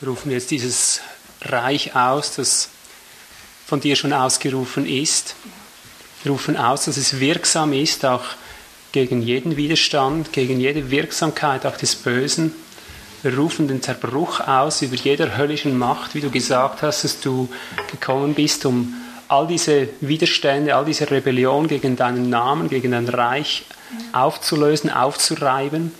So rufen wir jetzt dieses Reich aus, das von dir schon ausgerufen ist. Wir rufen aus, dass es wirksam ist, auch gegen jeden Widerstand, gegen jede Wirksamkeit auch des Bösen. Wir rufen den Zerbruch aus über jeder höllischen Macht, wie du gesagt hast, dass du gekommen bist, um all diese Widerstände, all diese Rebellion gegen deinen Namen, gegen dein Reich aufzulösen, aufzureiben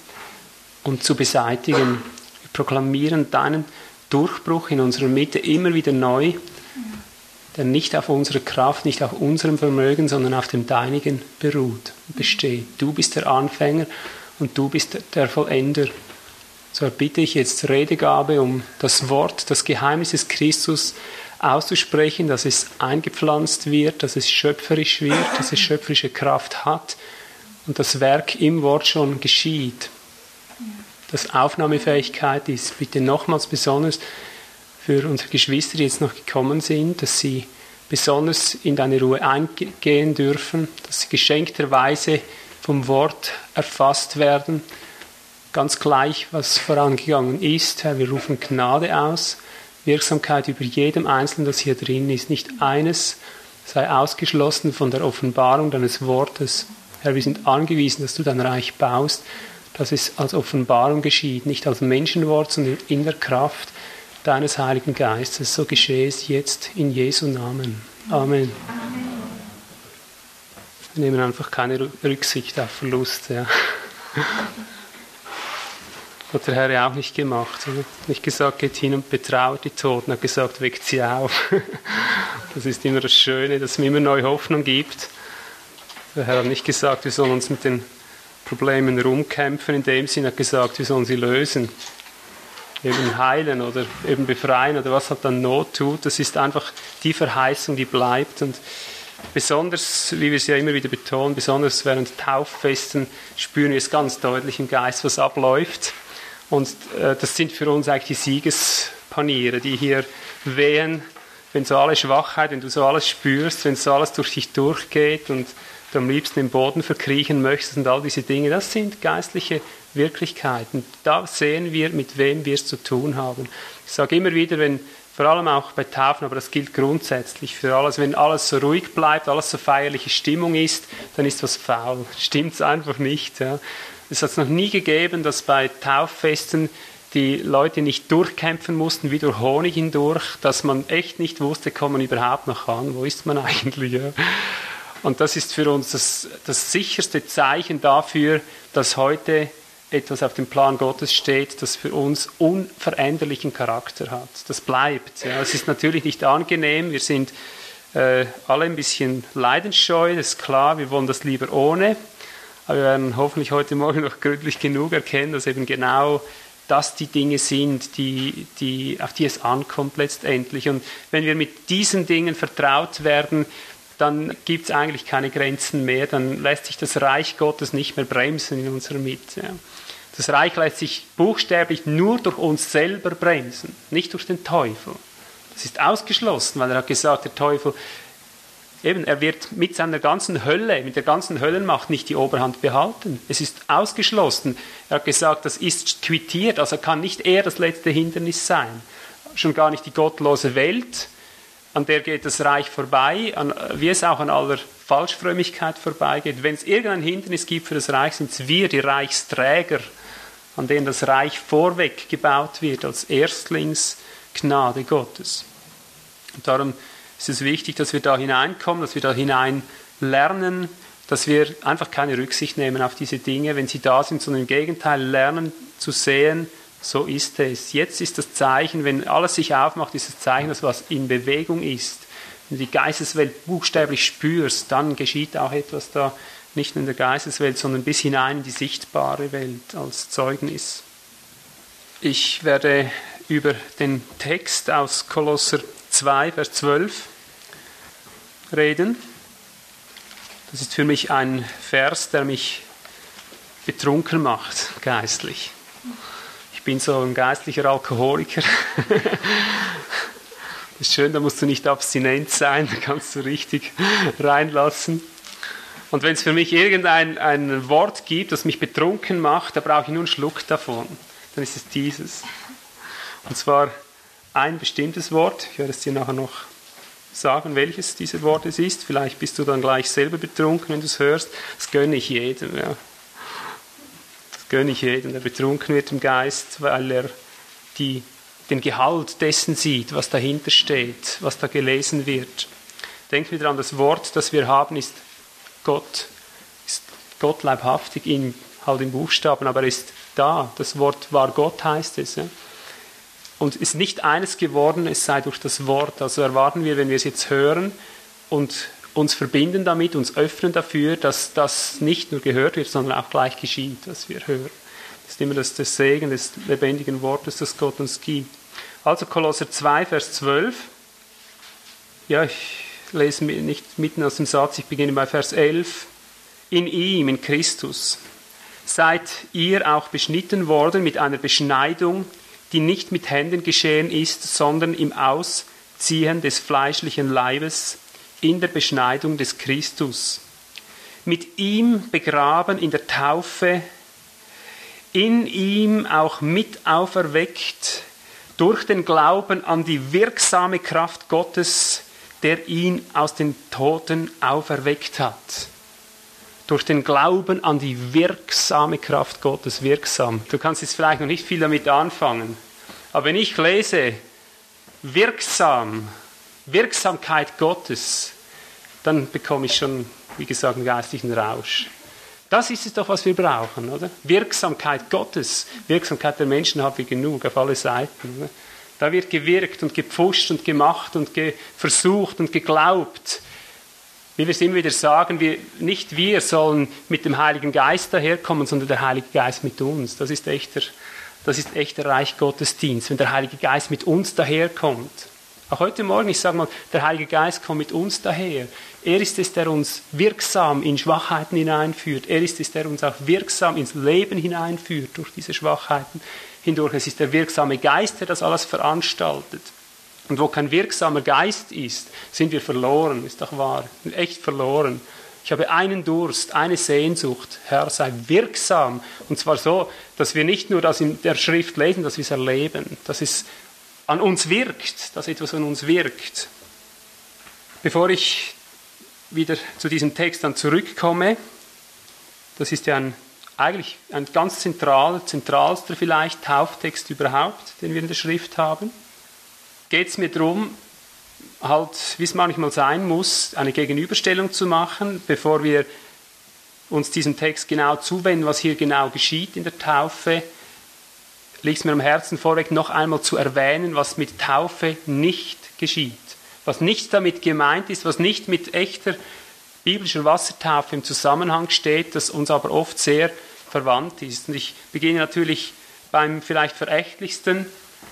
und zu beseitigen. Wir proklamieren deinen Durchbruch in unserer Mitte immer wieder neu, der nicht auf unserer Kraft, nicht auf unserem Vermögen, sondern auf dem Deinigen beruht und besteht. Du bist der Anfänger und du bist der Vollender. So erbitte ich jetzt Redegabe, um das Wort, das Geheimnis des Christus auszusprechen, dass es eingepflanzt wird, dass es schöpferisch wird, dass es schöpferische Kraft hat und das Werk im Wort schon geschieht. Dass Aufnahmefähigkeit ist. Bitte nochmals besonders für unsere Geschwister, die jetzt noch gekommen sind, dass sie besonders in deine Ruhe eingehen dürfen, dass sie geschenkterweise vom Wort erfasst werden. Ganz gleich, was vorangegangen ist, Herr, wir rufen Gnade aus, Wirksamkeit über jedem Einzelnen, das hier drin ist. Nicht eines sei ausgeschlossen von der Offenbarung deines Wortes. Herr, wir sind angewiesen, dass du dein Reich baust, dass es als Offenbarung geschieht, nicht als Menschenwort, sondern in der Kraft deines Heiligen Geistes. So geschehe es jetzt in Jesu Namen. Amen. Wir nehmen einfach keine Rücksicht auf Verlust. Ja. Hat der Herr ja auch nicht gemacht. Er hat nicht gesagt, geht hin und betrauert die Toten, hat gesagt, weckt sie auf. Das ist immer das Schöne, dass es mir immer neue Hoffnung gibt. Der Herr hat nicht gesagt, wir sollen uns mit den Problemen rumkämpfen, in dem Sinne hat gesagt, wir sollen sie lösen eben heilen oder eben befreien oder was halt dann Not tut. Das ist einfach die Verheißung, die bleibt. Und besonders, wie wir es ja immer wieder betonen, besonders während Tauffesten spüren wir es ganz deutlich im Geist, was abläuft. Und äh, das sind für uns eigentlich die Siegespaniere, die hier wehen, wenn so alle Schwachheit, wenn du so alles spürst, wenn so alles durch dich durchgeht und du am liebsten im Boden verkriechen möchtest und all diese Dinge, das sind geistliche Wirklichkeiten. Da sehen wir, mit wem wir es zu tun haben. Ich sage immer wieder, wenn, vor allem auch bei Taufen, aber das gilt grundsätzlich für alles, wenn alles so ruhig bleibt, alles so feierliche Stimmung ist, dann ist was faul. Stimmt es einfach nicht. Ja. Es hat es noch nie gegeben, dass bei Tauffesten die Leute nicht durchkämpfen mussten, wie durch Honig hindurch, dass man echt nicht wusste, kommt man überhaupt noch an, wo ist man eigentlich. Ja. Und das ist für uns das, das sicherste Zeichen dafür, dass heute etwas auf dem Plan Gottes steht, das für uns unveränderlichen Charakter hat. Das bleibt. Ja. Es ist natürlich nicht angenehm. Wir sind äh, alle ein bisschen leidensscheu, das ist klar. Wir wollen das lieber ohne. Aber wir werden hoffentlich heute Morgen noch gründlich genug erkennen, dass eben genau das die Dinge sind, die, die, auf die es ankommt letztendlich. Und wenn wir mit diesen Dingen vertraut werden, dann gibt es eigentlich keine Grenzen mehr, dann lässt sich das Reich Gottes nicht mehr bremsen in unserer Mitte. Das Reich lässt sich buchstäblich nur durch uns selber bremsen, nicht durch den Teufel. Das ist ausgeschlossen, weil er hat gesagt, der Teufel, eben, er wird mit seiner ganzen Hölle, mit der ganzen Höllenmacht nicht die Oberhand behalten. Es ist ausgeschlossen. Er hat gesagt, das ist quittiert, also kann nicht er das letzte Hindernis sein. Schon gar nicht die gottlose Welt, an der geht das Reich vorbei, an, wie es auch an aller Falschfrömmigkeit vorbeigeht. Wenn es irgendein Hindernis gibt für das Reich, sind es wir, die Reichsträger, an denen das Reich vorweg gebaut wird, als Erstlingsgnade Gottes. Und darum ist es wichtig, dass wir da hineinkommen, dass wir da hinein lernen, dass wir einfach keine Rücksicht nehmen auf diese Dinge, wenn sie da sind, sondern im Gegenteil lernen zu sehen, so ist es. Jetzt ist das Zeichen, wenn alles sich aufmacht, ist das Zeichen, dass was in Bewegung ist. Wenn du die Geisteswelt buchstäblich spürst, dann geschieht auch etwas da, nicht nur in der Geisteswelt, sondern bis hinein in die sichtbare Welt als Zeugnis. Ich werde über den Text aus Kolosser 2, Vers 12 reden. Das ist für mich ein Vers, der mich betrunken macht, geistlich. Ich bin so ein geistlicher Alkoholiker. Das ist schön, da musst du nicht abstinent sein, da kannst du richtig reinlassen. Und wenn es für mich irgendein ein Wort gibt, das mich betrunken macht, da brauche ich nur einen Schluck davon. Dann ist es dieses. Und zwar ein bestimmtes Wort. Ich werde es dir nachher noch sagen, welches dieses Wort es ist. Vielleicht bist du dann gleich selber betrunken, wenn du es hörst. Das gönne ich jedem. Ja. Ich jedem, der betrunken wird im Geist, weil er die, den Gehalt dessen sieht, was dahinter steht, was da gelesen wird. Denken wir daran, das Wort, das wir haben, ist Gott, ist Gott leibhaftig, in, halt im Buchstaben, aber er ist da. Das Wort war Gott, heißt es. Ja? Und ist nicht eines geworden, es sei durch das Wort. Also erwarten wir, wenn wir es jetzt hören und uns verbinden damit, uns öffnen dafür, dass das nicht nur gehört wird, sondern auch gleich geschieht, was wir hören. Das ist immer das, das Segen des lebendigen Wortes, das Gott uns gibt. Also Kolosser 2, Vers 12. Ja, ich lese nicht mitten aus dem Satz, ich beginne bei Vers 11. In ihm, in Christus, seid ihr auch beschnitten worden mit einer Beschneidung, die nicht mit Händen geschehen ist, sondern im Ausziehen des fleischlichen Leibes in der Beschneidung des Christus. Mit ihm begraben in der Taufe, in ihm auch mit auferweckt durch den Glauben an die wirksame Kraft Gottes, der ihn aus den Toten auferweckt hat durch den Glauben an die wirksame Kraft Gottes wirksam. Du kannst jetzt vielleicht noch nicht viel damit anfangen, aber wenn ich lese, wirksam, Wirksamkeit Gottes, dann bekomme ich schon, wie gesagt, einen geistlichen Rausch. Das ist es doch, was wir brauchen, oder? Wirksamkeit Gottes. Wirksamkeit der Menschen haben wir genug auf alle Seiten. Oder? Da wird gewirkt und gepfuscht und gemacht und ge versucht und geglaubt wie wir es immer wieder sagen, wir, nicht wir sollen mit dem Heiligen Geist daherkommen, sondern der Heilige Geist mit uns. Das ist echter, das ist echter Reich Gottesdienst, wenn der Heilige Geist mit uns daherkommt. Auch heute Morgen, ich sage mal, der Heilige Geist kommt mit uns daher. Er ist es, der uns wirksam in Schwachheiten hineinführt. Er ist es, der uns auch wirksam ins Leben hineinführt durch diese Schwachheiten hindurch. Es ist der wirksame Geist, der das alles veranstaltet. Und wo kein wirksamer Geist ist, sind wir verloren, ist doch wahr. Echt verloren. Ich habe einen Durst, eine Sehnsucht. Herr, sei wirksam. Und zwar so, dass wir nicht nur das in der Schrift lesen, dass wir es erleben, dass es an uns wirkt, dass etwas an uns wirkt. Bevor ich wieder zu diesem Text dann zurückkomme, das ist ja ein, eigentlich ein ganz zentral, zentralster vielleicht Tauftext überhaupt, den wir in der Schrift haben geht es mir darum, halt, wie es manchmal sein muss, eine Gegenüberstellung zu machen, bevor wir uns diesem Text genau zuwenden, was hier genau geschieht in der Taufe, liegt es mir am Herzen vorweg noch einmal zu erwähnen, was mit Taufe nicht geschieht. Was nicht damit gemeint ist, was nicht mit echter biblischer Wassertaufe im Zusammenhang steht, das uns aber oft sehr verwandt ist. Und ich beginne natürlich beim vielleicht verächtlichsten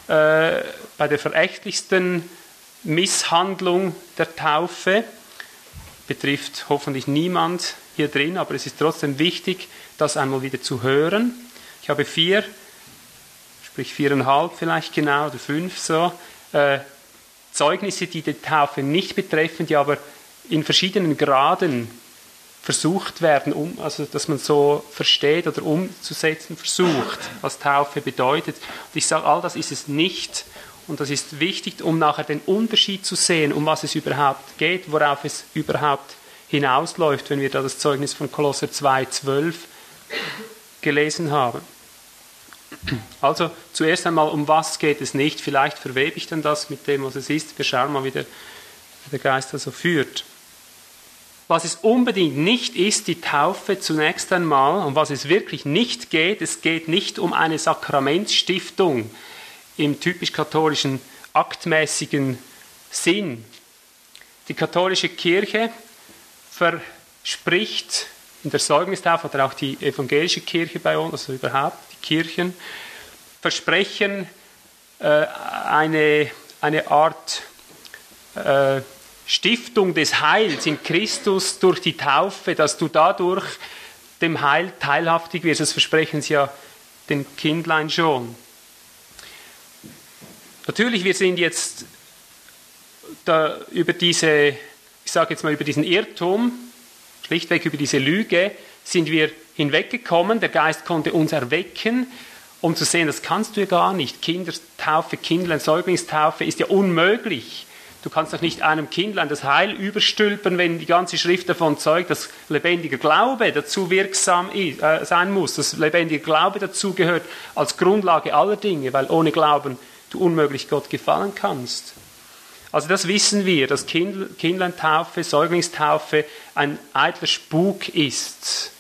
äh, bei der verächtlichsten Misshandlung der Taufe. Betrifft hoffentlich niemand hier drin, aber es ist trotzdem wichtig, das einmal wieder zu hören. Ich habe vier, sprich viereinhalb vielleicht genau oder fünf so, äh, Zeugnisse, die die Taufe nicht betreffen, die aber in verschiedenen Graden versucht werden, um, also dass man so versteht oder umzusetzen versucht, was Taufe bedeutet. Und ich sage, all das ist es nicht. Und das ist wichtig, um nachher den Unterschied zu sehen, um was es überhaupt geht, worauf es überhaupt hinausläuft, wenn wir da das Zeugnis von Kolosser 2,12 gelesen haben. Also zuerst einmal, um was geht es nicht? Vielleicht verwebe ich dann das mit dem, was es ist. Wir schauen mal, wie der, der Geist also führt. Was es unbedingt nicht ist, die Taufe zunächst einmal, und was es wirklich nicht geht, es geht nicht um eine Sakramentsstiftung im typisch katholischen aktmäßigen Sinn. Die katholische Kirche verspricht in der Säuglingstaufe oder auch die evangelische Kirche bei uns, also überhaupt Kirchen, versprechen äh, eine, eine Art äh, Stiftung des Heils in Christus durch die Taufe, dass du dadurch dem Heil teilhaftig wirst. Das versprechen sie ja den Kindlein schon. Natürlich, wir sind jetzt da über diese, ich sage jetzt mal über diesen Irrtum, schlichtweg über diese Lüge, sind wir hinweggekommen. Der Geist konnte uns erwecken, um zu sehen, das kannst du ja gar nicht. Kinder Taufe, Kindlein, Säuglingstaufe ist ja unmöglich. Du kannst doch nicht einem Kindlein das Heil überstülpen, wenn die ganze Schrift davon zeugt, dass lebendiger Glaube dazu wirksam ist, äh, sein muss, dass lebendiger Glaube dazu gehört als Grundlage aller Dinge, weil ohne Glauben du unmöglich Gott gefallen kannst. Also das wissen wir, dass kind, Kindleintaufe, Säuglingstaufe ein eitler Spuk ist.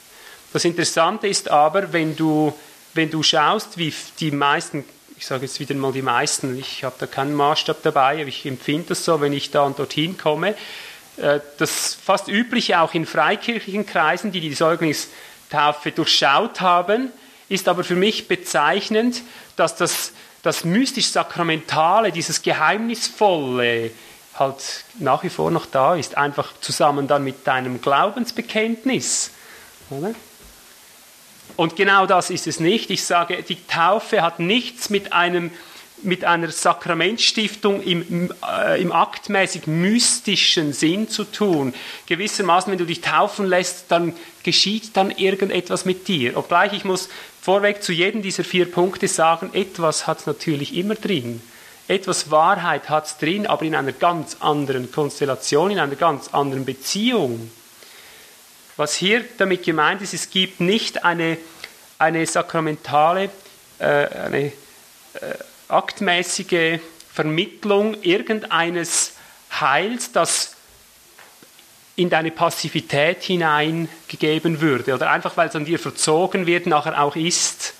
Das Interessante ist aber, wenn du, wenn du schaust, wie die meisten ich sage jetzt wieder mal die meisten, ich habe da keinen Maßstab dabei, aber ich empfinde das so, wenn ich da und dorthin komme. Äh, das fast übliche auch in freikirchlichen Kreisen, die die Säuglingstaufe durchschaut haben, ist aber für mich bezeichnend, dass das, das mystisch-sakramentale, dieses Geheimnisvolle, halt nach wie vor noch da ist, einfach zusammen dann mit deinem Glaubensbekenntnis. Oder? Und genau das ist es nicht. Ich sage, die Taufe hat nichts mit einem mit einer Sakramentstiftung im, äh, im aktmäßig mystischen Sinn zu tun. Gewissermaßen, wenn du dich taufen lässt, dann geschieht dann irgendetwas mit dir. Obgleich ich muss vorweg zu jedem dieser vier Punkte sagen, etwas hat es natürlich immer drin. Etwas Wahrheit hat es drin, aber in einer ganz anderen Konstellation, in einer ganz anderen Beziehung. Was hier damit gemeint ist, es gibt nicht eine, eine sakramentale, äh, eine äh, aktmäßige Vermittlung irgendeines Heils, das in deine Passivität hineingegeben würde oder einfach weil es an dir verzogen wird, nachher auch ist.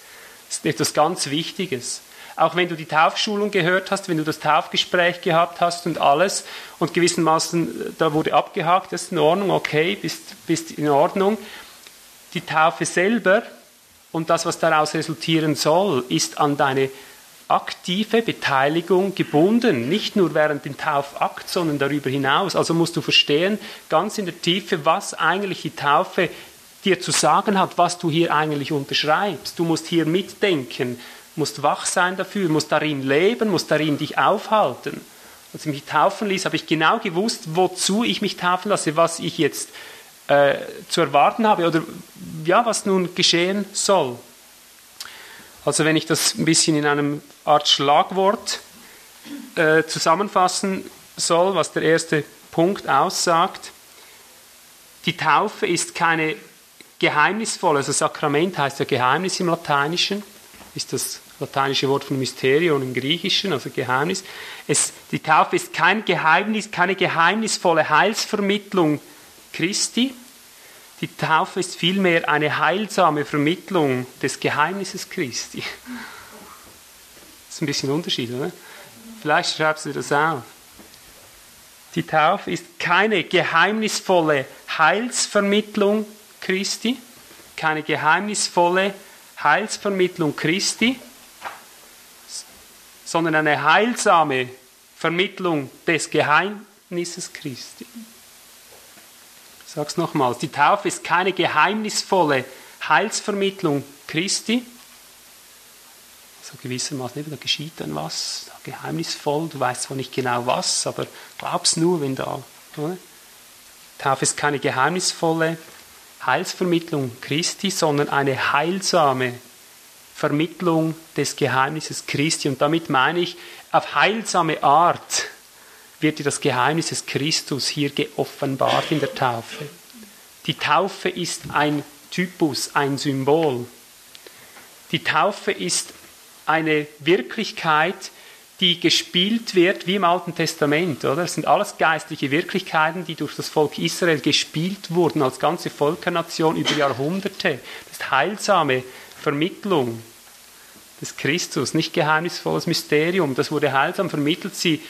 Das ist etwas ganz Wichtiges auch wenn du die Taufschulung gehört hast, wenn du das Taufgespräch gehabt hast und alles und gewissermaßen, da wurde abgehakt, das ist in Ordnung, okay, bist, bist in Ordnung. Die Taufe selber und das, was daraus resultieren soll, ist an deine aktive Beteiligung gebunden, nicht nur während dem Taufakt, sondern darüber hinaus. Also musst du verstehen, ganz in der Tiefe, was eigentlich die Taufe dir zu sagen hat, was du hier eigentlich unterschreibst. Du musst hier mitdenken, musst wach sein dafür, musst darin leben, musst darin dich aufhalten. Als ich mich taufen ließ, habe ich genau gewusst, wozu ich mich taufen lasse, was ich jetzt äh, zu erwarten habe oder ja, was nun geschehen soll. Also wenn ich das ein bisschen in einem Art Schlagwort äh, zusammenfassen soll, was der erste Punkt aussagt, die Taufe ist keine geheimnisvolle, also Sakrament heißt ja Geheimnis im Lateinischen, ist das lateinische Wort von Mysterium im Griechischen, also Geheimnis. Es, die Taufe ist kein Geheimnis, keine geheimnisvolle Heilsvermittlung Christi. Die Taufe ist vielmehr eine heilsame Vermittlung des Geheimnisses Christi. Das ist ein bisschen Unterschied, oder? Vielleicht schreibst du das auf. Die Taufe ist keine geheimnisvolle Heilsvermittlung Christi, keine geheimnisvolle Heilsvermittlung Christi, sondern eine heilsame Vermittlung des Geheimnisses Christi. Ich sage es nochmals, die Taufe ist keine geheimnisvolle Heilsvermittlung Christi, so gewissermaßen, da geschieht dann was, geheimnisvoll, du weißt zwar nicht genau was, aber glaubst nur, wenn da. Oder? Taufe ist keine geheimnisvolle Heilsvermittlung Christi, sondern eine heilsame Vermittlung des Geheimnisses Christi. Und damit meine ich, auf heilsame Art wird dir das Geheimnis des Christus hier geoffenbart in der Taufe. Die Taufe ist ein Typus, ein Symbol. Die Taufe ist eine Wirklichkeit, die gespielt wird wie im Alten Testament, oder? Das sind alles geistliche Wirklichkeiten, die durch das Volk Israel gespielt wurden als ganze Völkernation über Jahrhunderte. Das ist heilsame Vermittlung des Christus, nicht geheimnisvolles Mysterium. Das wurde heilsam vermittelt. Sie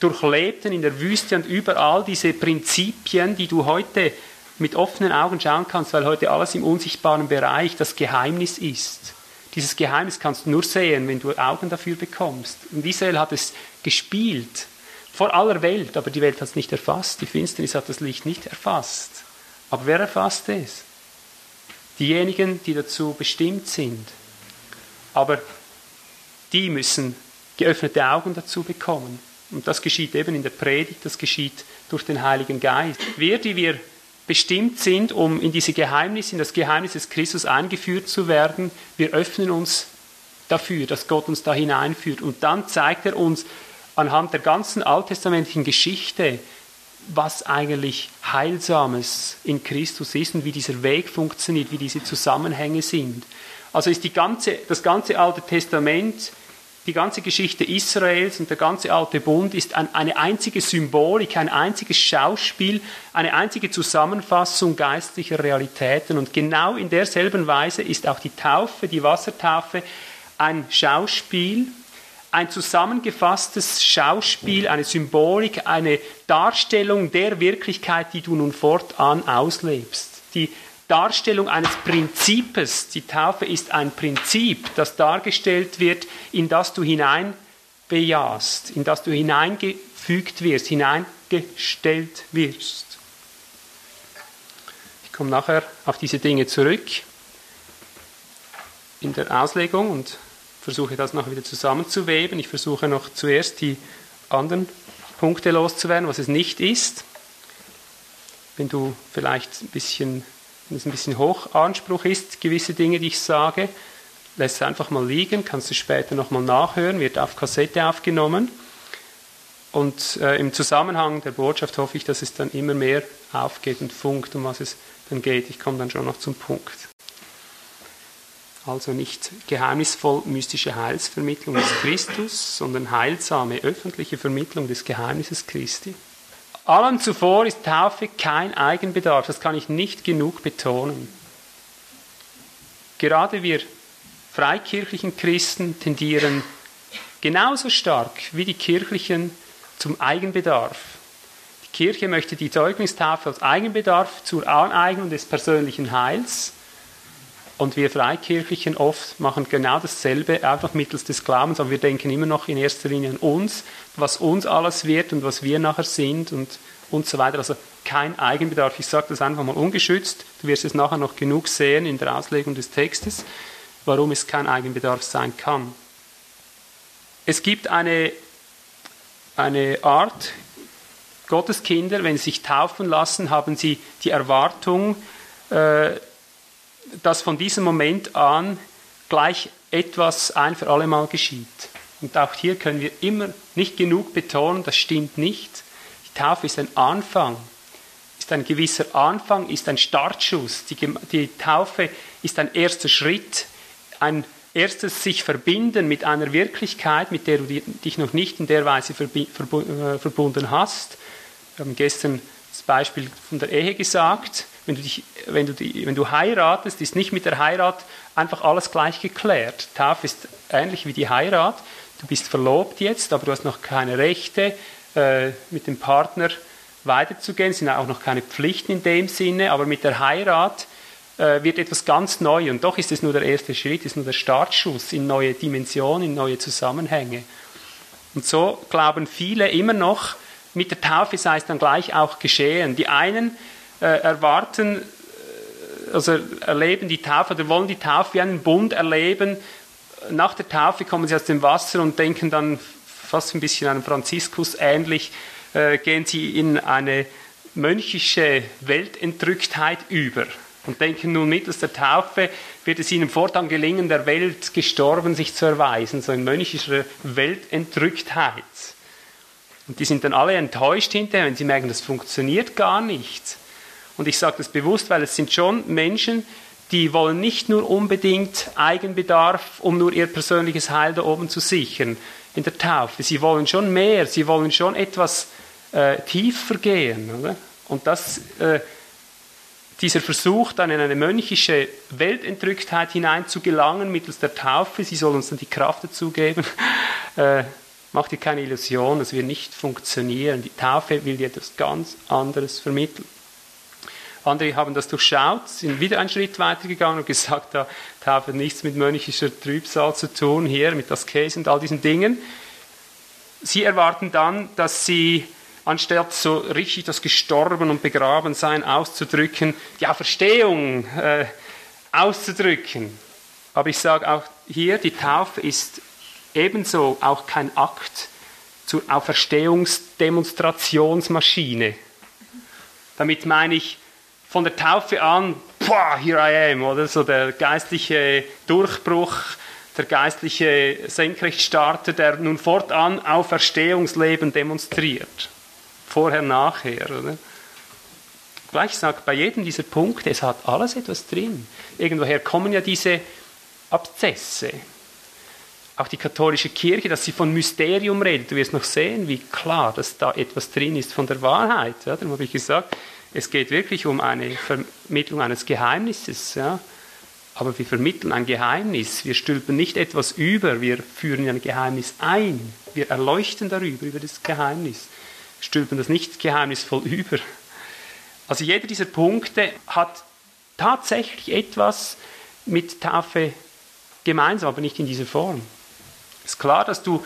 durchlebten in der Wüste und überall diese Prinzipien, die du heute mit offenen Augen schauen kannst, weil heute alles im unsichtbaren Bereich das Geheimnis ist. Dieses Geheimnis kannst du nur sehen, wenn du Augen dafür bekommst. Und Israel hat es gespielt vor aller Welt, aber die Welt hat es nicht erfasst. Die Finsternis hat das Licht nicht erfasst. Aber wer erfasst es? Diejenigen, die dazu bestimmt sind. Aber die müssen geöffnete Augen dazu bekommen. Und das geschieht eben in der Predigt, das geschieht durch den Heiligen Geist. Wir, die wir bestimmt sind, um in diese Geheimnisse, in das Geheimnis des Christus eingeführt zu werden, wir öffnen uns dafür, dass Gott uns da hineinführt. Und dann zeigt er uns anhand der ganzen alttestamentlichen Geschichte, was eigentlich Heilsames in Christus ist und wie dieser Weg funktioniert, wie diese Zusammenhänge sind. Also ist die ganze, das ganze Alte Testament, die ganze Geschichte Israels und der ganze Alte Bund ist eine einzige Symbolik, ein einziges Schauspiel, eine einzige Zusammenfassung geistlicher Realitäten. Und genau in derselben Weise ist auch die Taufe, die Wassertaufe, ein Schauspiel, ein zusammengefasstes Schauspiel, eine Symbolik, eine Darstellung der Wirklichkeit, die du nun fortan auslebst. Die Darstellung eines Prinzips. Die Taufe ist ein Prinzip, das dargestellt wird, in das du hineinbejahst, in das du hineingefügt wirst, hineingestellt wirst. Ich komme nachher auf diese Dinge zurück in der Auslegung und versuche das noch wieder zusammenzuweben. Ich versuche noch zuerst die anderen Punkte loszuwerden, was es nicht ist. Wenn du vielleicht ein bisschen wenn es ein bisschen Hochanspruch ist, gewisse Dinge, die ich sage, lässt es einfach mal liegen, kannst du später nochmal nachhören, wird auf Kassette aufgenommen. Und äh, im Zusammenhang der Botschaft hoffe ich, dass es dann immer mehr aufgeht und funkt, um was es dann geht. Ich komme dann schon noch zum Punkt. Also nicht geheimnisvoll mystische Heilsvermittlung des Christus, sondern heilsame öffentliche Vermittlung des Geheimnisses Christi. Allem zuvor ist Taufe kein Eigenbedarf, das kann ich nicht genug betonen. Gerade wir freikirchlichen Christen tendieren genauso stark wie die kirchlichen zum Eigenbedarf. Die Kirche möchte die Zeugnistaufe als Eigenbedarf zur Aneignung des persönlichen Heils und wir Freikirchlichen oft machen genau dasselbe, einfach mittels des Glaubens, aber wir denken immer noch in erster Linie an uns, was uns alles wird und was wir nachher sind und, und so weiter. Also kein Eigenbedarf. Ich sage das einfach mal ungeschützt. Du wirst es nachher noch genug sehen in der Auslegung des Textes, warum es kein Eigenbedarf sein kann. Es gibt eine, eine Art, Gottes Kinder, wenn sie sich taufen lassen, haben sie die Erwartung, äh, dass von diesem Moment an gleich etwas ein für alle Mal geschieht. Und auch hier können wir immer nicht genug betonen, das stimmt nicht. Die Taufe ist ein Anfang, ist ein gewisser Anfang, ist ein Startschuss. Die, die Taufe ist ein erster Schritt, ein erstes sich verbinden mit einer Wirklichkeit, mit der du dich noch nicht in der Weise äh, verbunden hast. Wir haben gestern das Beispiel von der Ehe gesagt wenn du, dich, wenn, du die, wenn du heiratest, ist nicht mit der Heirat einfach alles gleich geklärt. Taufe ist ähnlich wie die Heirat. Du bist verlobt jetzt, aber du hast noch keine Rechte, äh, mit dem Partner weiterzugehen. Es sind auch noch keine Pflichten in dem Sinne, aber mit der Heirat äh, wird etwas ganz neu. Und doch ist es nur der erste Schritt, ist nur der Startschuss in neue Dimensionen, in neue Zusammenhänge. Und so glauben viele immer noch, mit der Taufe sei es dann gleich auch geschehen. Die einen erwarten, äh, also erleben die Taufe oder wollen die Taufe wie einen Bund erleben. Nach der Taufe kommen sie aus dem Wasser und denken dann fast ein bisschen an Franziskus ähnlich, äh, gehen sie in eine mönchische Weltentrücktheit über und denken nun mittels der Taufe wird es ihnen fortan gelingen, der Welt gestorben sich zu erweisen, so in mönchischer Weltentrücktheit. Und die sind dann alle enttäuscht hinterher, wenn sie merken, das funktioniert gar nicht. Und ich sage das bewusst, weil es sind schon Menschen, die wollen nicht nur unbedingt Eigenbedarf, um nur ihr persönliches Heil da oben zu sichern in der Taufe. Sie wollen schon mehr, sie wollen schon etwas äh, tiefer gehen. Oder? Und das, äh, dieser Versuch, dann in eine mönchische Weltentrücktheit hinein zu gelangen mittels der Taufe, sie soll uns dann die Kraft dazu geben, äh, macht dir keine Illusion, das wird nicht funktionieren. Die Taufe will dir etwas ganz anderes vermitteln. Andere haben das durchschaut, sind wieder einen Schritt weitergegangen und gesagt, da hat nichts mit mönchischer Trübsal zu tun, hier mit das Käse und all diesen Dingen. Sie erwarten dann, dass sie anstatt so richtig das Gestorben und Begraben sein auszudrücken, die Auferstehung äh, auszudrücken. Aber ich sage auch hier, die Taufe ist ebenso auch kein Akt zur Auferstehungsdemonstrationsmaschine. Damit meine ich, von der Taufe an, boah, here I am, oder so der geistliche Durchbruch, der geistliche Senkrechtstarter, der nun fortan Auferstehungsleben demonstriert. Vorher, nachher. Oder? Gleich sagt, bei jedem dieser Punkte, es hat alles etwas drin. Irgendwoher kommen ja diese Abzesse. Auch die katholische Kirche, dass sie von Mysterium redet. Du wirst noch sehen, wie klar, dass da etwas drin ist von der Wahrheit. Ja, darum habe ich gesagt, es geht wirklich um eine Vermittlung eines Geheimnisses. Ja. Aber wir vermitteln ein Geheimnis. Wir stülpen nicht etwas über, wir führen ein Geheimnis ein. Wir erleuchten darüber, über das Geheimnis. Stülpen das nicht geheimnisvoll über. Also jeder dieser Punkte hat tatsächlich etwas mit Taufe gemeinsam, aber nicht in dieser Form. Es ist klar, dass du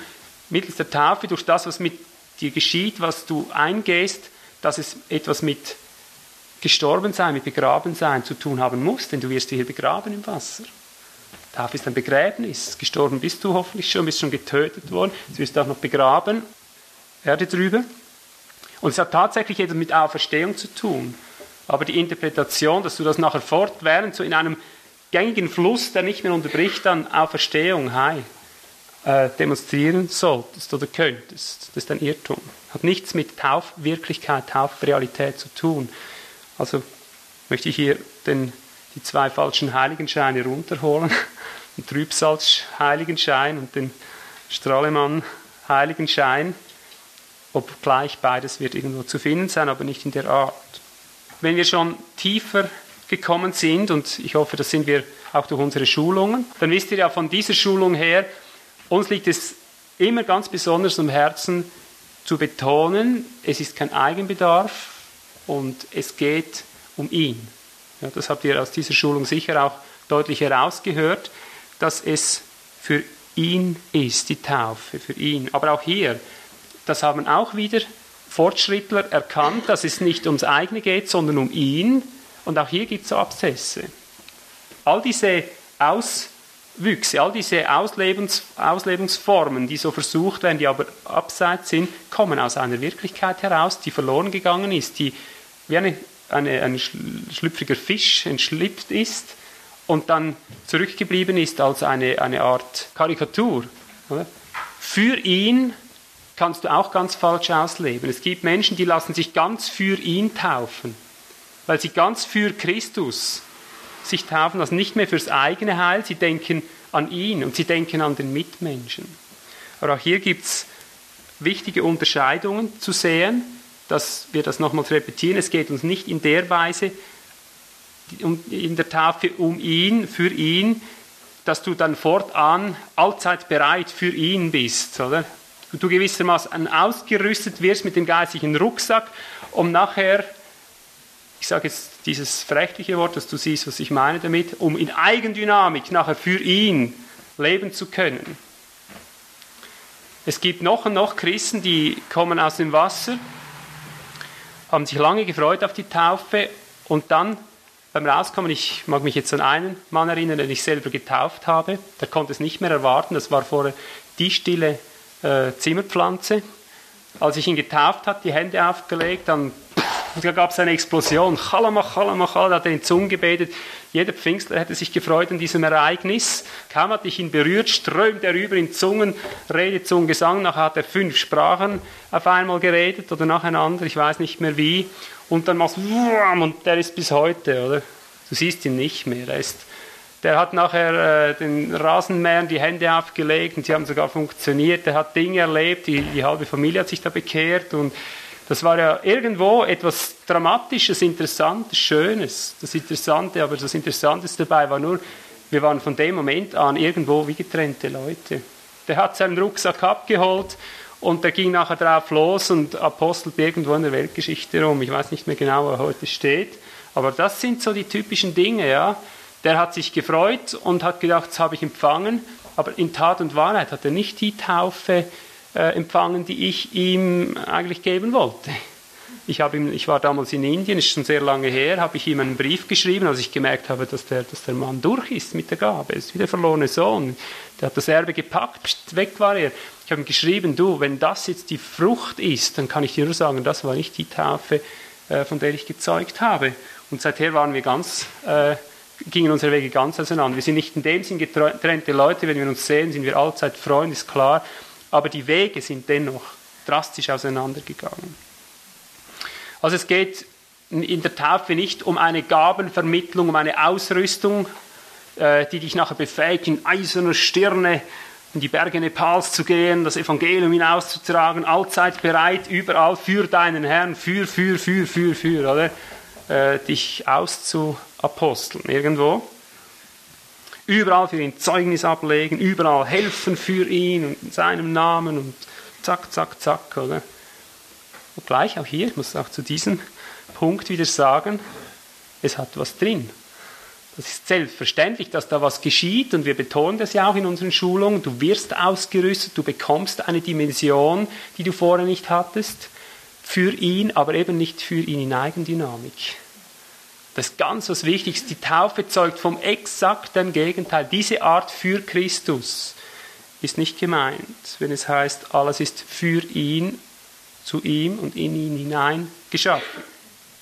mittels der Taufe durch das, was mit dir geschieht, was du eingehst, dass es etwas mit gestorben sein, mit begraben sein zu tun haben muss, denn du wirst hier begraben im Wasser. Taufe ist ein Begräbnis. Gestorben bist du hoffentlich schon, bist schon getötet worden. Jetzt wirst du auch noch begraben. Erde drüber. Und es hat tatsächlich etwas mit Auferstehung zu tun. Aber die Interpretation, dass du das nachher fortwährend so in einem gängigen Fluss, der nicht mehr unterbricht, dann Auferstehung, Heil, äh, demonstrieren solltest oder könntest, das ist ein Irrtum. Hat nichts mit Taufwirklichkeit, Taufrealität zu tun. Also möchte ich hier den, die zwei falschen Heiligenscheine runterholen. Den Trübsalz-Heiligenschein und den Strahlemann-Heiligenschein. Obgleich beides wird irgendwo zu finden sein, aber nicht in der Art. Wenn wir schon tiefer gekommen sind, und ich hoffe, das sind wir auch durch unsere Schulungen, dann wisst ihr ja von dieser Schulung her, uns liegt es immer ganz besonders am Herzen zu betonen, es ist kein Eigenbedarf, und es geht um ihn. Ja, das habt ihr aus dieser Schulung sicher auch deutlich herausgehört, dass es für ihn ist, die Taufe, für ihn. Aber auch hier, das haben auch wieder Fortschrittler erkannt, dass es nicht ums eigene geht, sondern um ihn. Und auch hier gibt es Abszesse. All diese Auswüchse, all diese Auslebens, Auslebungsformen, die so versucht werden, die aber abseits sind, kommen aus einer Wirklichkeit heraus, die verloren gegangen ist, die wie eine, eine, ein schlüpfriger Fisch entschlüpft ist und dann zurückgeblieben ist als eine, eine Art Karikatur. Oder? Für ihn kannst du auch ganz falsch ausleben. Es gibt Menschen, die lassen sich ganz für ihn taufen, weil sie ganz für Christus sich taufen lassen, nicht mehr fürs eigene Heil, sie denken an ihn und sie denken an den Mitmenschen. Aber auch hier gibt es wichtige Unterscheidungen zu sehen dass wir das nochmals repetieren. Es geht uns nicht in der Weise, in der Taufe um ihn, für ihn, dass du dann fortan allzeit bereit für ihn bist, oder? Du gewissermaßen ausgerüstet wirst mit dem geistlichen Rucksack, um nachher, ich sage jetzt dieses rechtliche Wort, dass du siehst, was ich meine damit, um in Eigendynamik nachher für ihn leben zu können. Es gibt noch und noch Christen, die kommen aus dem Wasser, haben sich lange gefreut auf die Taufe. Und dann beim Rauskommen, ich mag mich jetzt an einen Mann erinnern, den ich selber getauft habe, der konnte es nicht mehr erwarten, das war vorher die stille äh, Zimmerpflanze. Als ich ihn getauft habe, die Hände aufgelegt, dann da gab es eine Explosion. Chalamach, chalamach, da hat er in Zungen gebetet. Jeder Pfingstler hätte sich gefreut an diesem Ereignis. Kaum hatte ich ihn berührt, strömt er über in Zungen, Rede, Zungen, Gesang. Nachher hat er fünf Sprachen auf einmal geredet oder nacheinander, ich weiß nicht mehr wie. Und dann machst du, und der ist bis heute, oder? Du siehst ihn nicht mehr. Er ist, der hat nachher äh, den Rasenmähern die Hände aufgelegt und sie haben sogar funktioniert. Er hat Dinge erlebt, die, die halbe Familie hat sich da bekehrt und das war ja irgendwo etwas Dramatisches, Interessantes, Schönes. Das Interessante, aber das Interessanteste dabei war nur, wir waren von dem Moment an irgendwo wie getrennte Leute. Der hat seinen Rucksack abgeholt und der ging nachher drauf los und apostelt irgendwo in der Weltgeschichte rum. Ich weiß nicht mehr genau, wo er heute steht. Aber das sind so die typischen Dinge, ja. Der hat sich gefreut und hat gedacht, das habe ich empfangen. Aber in Tat und Wahrheit hat er nicht die Taufe äh, empfangen, die ich ihm eigentlich geben wollte. Ich, ihm, ich war damals in Indien, ist schon sehr lange her, habe ich ihm einen Brief geschrieben, als ich gemerkt habe, dass der, dass der Mann durch ist mit der Gabe. Er ist wie der verlorene Sohn. Der hat das Erbe gepackt, weg war er. Ich habe ihm geschrieben, du, wenn das jetzt die Frucht ist, dann kann ich dir nur sagen, das war nicht die Taufe, äh, von der ich gezeugt habe. Und seither waren wir ganz äh, gingen unsere Wege ganz auseinander. Wir sind nicht in dem Sinn getrennte Leute, wenn wir uns sehen, sind wir allzeit Freunde, ist klar, aber die Wege sind dennoch drastisch auseinandergegangen. Also es geht in der Taufe nicht um eine Gabenvermittlung, um eine Ausrüstung, äh, die dich nachher befähigt, in eiserner Stirne in die Berge Nepals zu gehen, das Evangelium hinauszutragen, allzeit bereit, überall für deinen Herrn, für, für, für, für, für, oder? Äh, dich auszuaposteln irgendwo. Überall für ihn Zeugnis ablegen, überall helfen für ihn und in seinem Namen und zack, zack, zack, oder? Und gleich auch hier, ich muss auch zu diesem Punkt wieder sagen, es hat was drin. Das ist selbstverständlich, dass da was geschieht und wir betonen das ja auch in unseren Schulungen. Du wirst ausgerüstet, du bekommst eine Dimension, die du vorher nicht hattest, für ihn, aber eben nicht für ihn in Eigendynamik. Das ist ganz was Wichtiges. Die Taufe zeugt vom exakten Gegenteil. Diese Art für Christus ist nicht gemeint, wenn es heißt, alles ist für ihn, zu ihm und in ihn hinein geschaffen.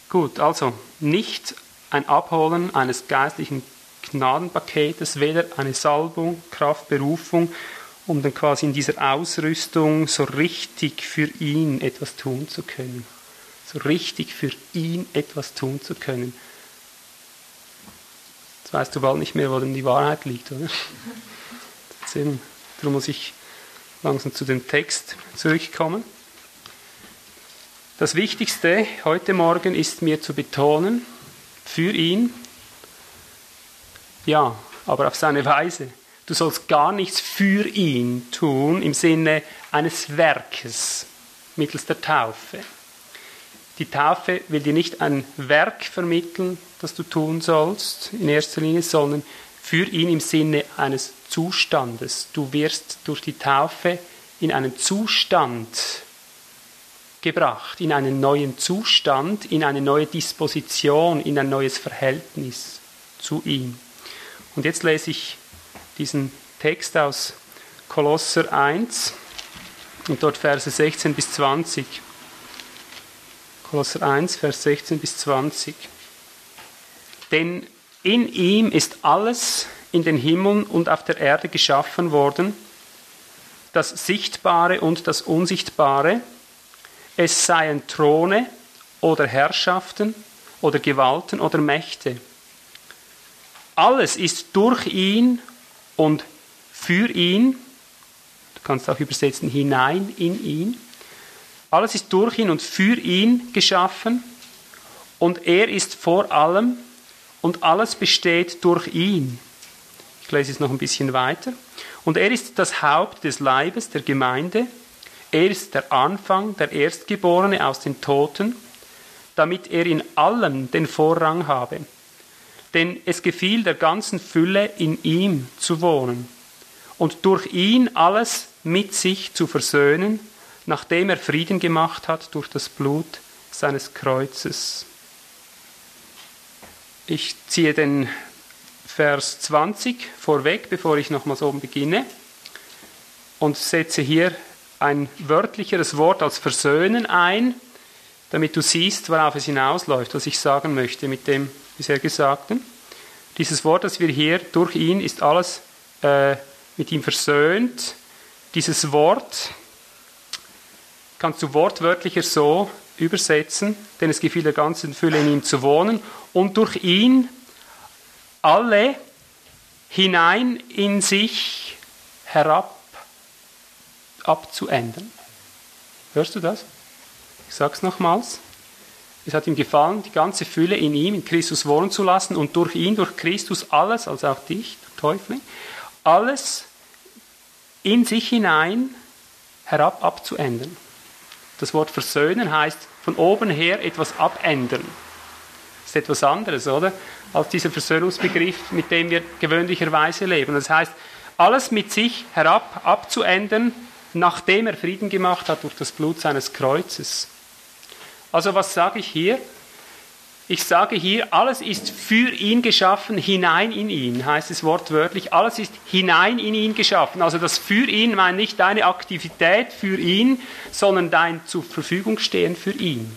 Gut, also nicht ein Abholen eines geistlichen Gnadenpaketes, weder eine Salbung, Kraft, Berufung, um dann quasi in dieser Ausrüstung so richtig für ihn etwas tun zu können. So richtig für ihn etwas tun zu können. Jetzt weißt du bald nicht mehr, wo denn die Wahrheit liegt, oder? Darum muss ich langsam zu dem Text zurückkommen. Das Wichtigste heute Morgen ist mir zu betonen, für ihn, ja, aber auf seine Weise. Du sollst gar nichts für ihn tun im Sinne eines Werkes mittels der Taufe. Die Taufe will dir nicht ein Werk vermitteln, das du tun sollst in erster Linie, sondern für ihn im Sinne eines Zustandes. Du wirst durch die Taufe in einen Zustand gebracht, in einen neuen Zustand, in eine neue Disposition, in ein neues Verhältnis zu ihm. Und jetzt lese ich diesen Text aus Kolosser 1 und dort Verse 16 bis 20. Kolosser 1, Vers 16 bis 20. Denn in ihm ist alles in den Himmeln und auf der Erde geschaffen worden, das Sichtbare und das Unsichtbare, es seien Throne oder Herrschaften oder Gewalten oder Mächte. Alles ist durch ihn und für ihn, du kannst auch übersetzen, hinein in ihn. Alles ist durch ihn und für ihn geschaffen und er ist vor allem und alles besteht durch ihn. Ich lese es noch ein bisschen weiter. Und er ist das Haupt des Leibes der Gemeinde, er ist der Anfang, der Erstgeborene aus den Toten, damit er in allem den Vorrang habe. Denn es gefiel der ganzen Fülle, in ihm zu wohnen und durch ihn alles mit sich zu versöhnen, nachdem er Frieden gemacht hat durch das Blut seines Kreuzes. Ich ziehe den Vers 20 vorweg, bevor ich nochmals oben beginne und setze hier ein wörtlicheres Wort als versöhnen ein, damit du siehst, worauf es hinausläuft, was ich sagen möchte mit dem bisher Gesagten. Dieses Wort, das wir hier durch ihn ist alles äh, mit ihm versöhnt. Dieses Wort kannst du wortwörtlicher so übersetzen, denn es gefiel der ganzen Fülle in ihm zu wohnen und durch ihn alle hinein in sich herab abzuändern. Hörst du das? Ich sage es nochmals. Es hat ihm gefallen, die ganze Fülle in ihm, in Christus wohnen zu lassen und durch ihn, durch Christus alles, also auch dich, der Teufel, alles in sich hinein herab abzuändern. Das Wort versöhnen heißt von oben her etwas abändern. Das ist etwas anderes, oder? Als dieser Versöhnungsbegriff, mit dem wir gewöhnlicherweise leben. Das heißt, alles mit sich herab abzuändern, nachdem er Frieden gemacht hat durch das Blut seines Kreuzes. Also was sage ich hier? Ich sage hier, alles ist für ihn geschaffen, hinein in ihn, heißt es wortwörtlich. Alles ist hinein in ihn geschaffen. Also das für ihn meint nicht deine Aktivität für ihn, sondern dein zur Verfügung stehen für ihn.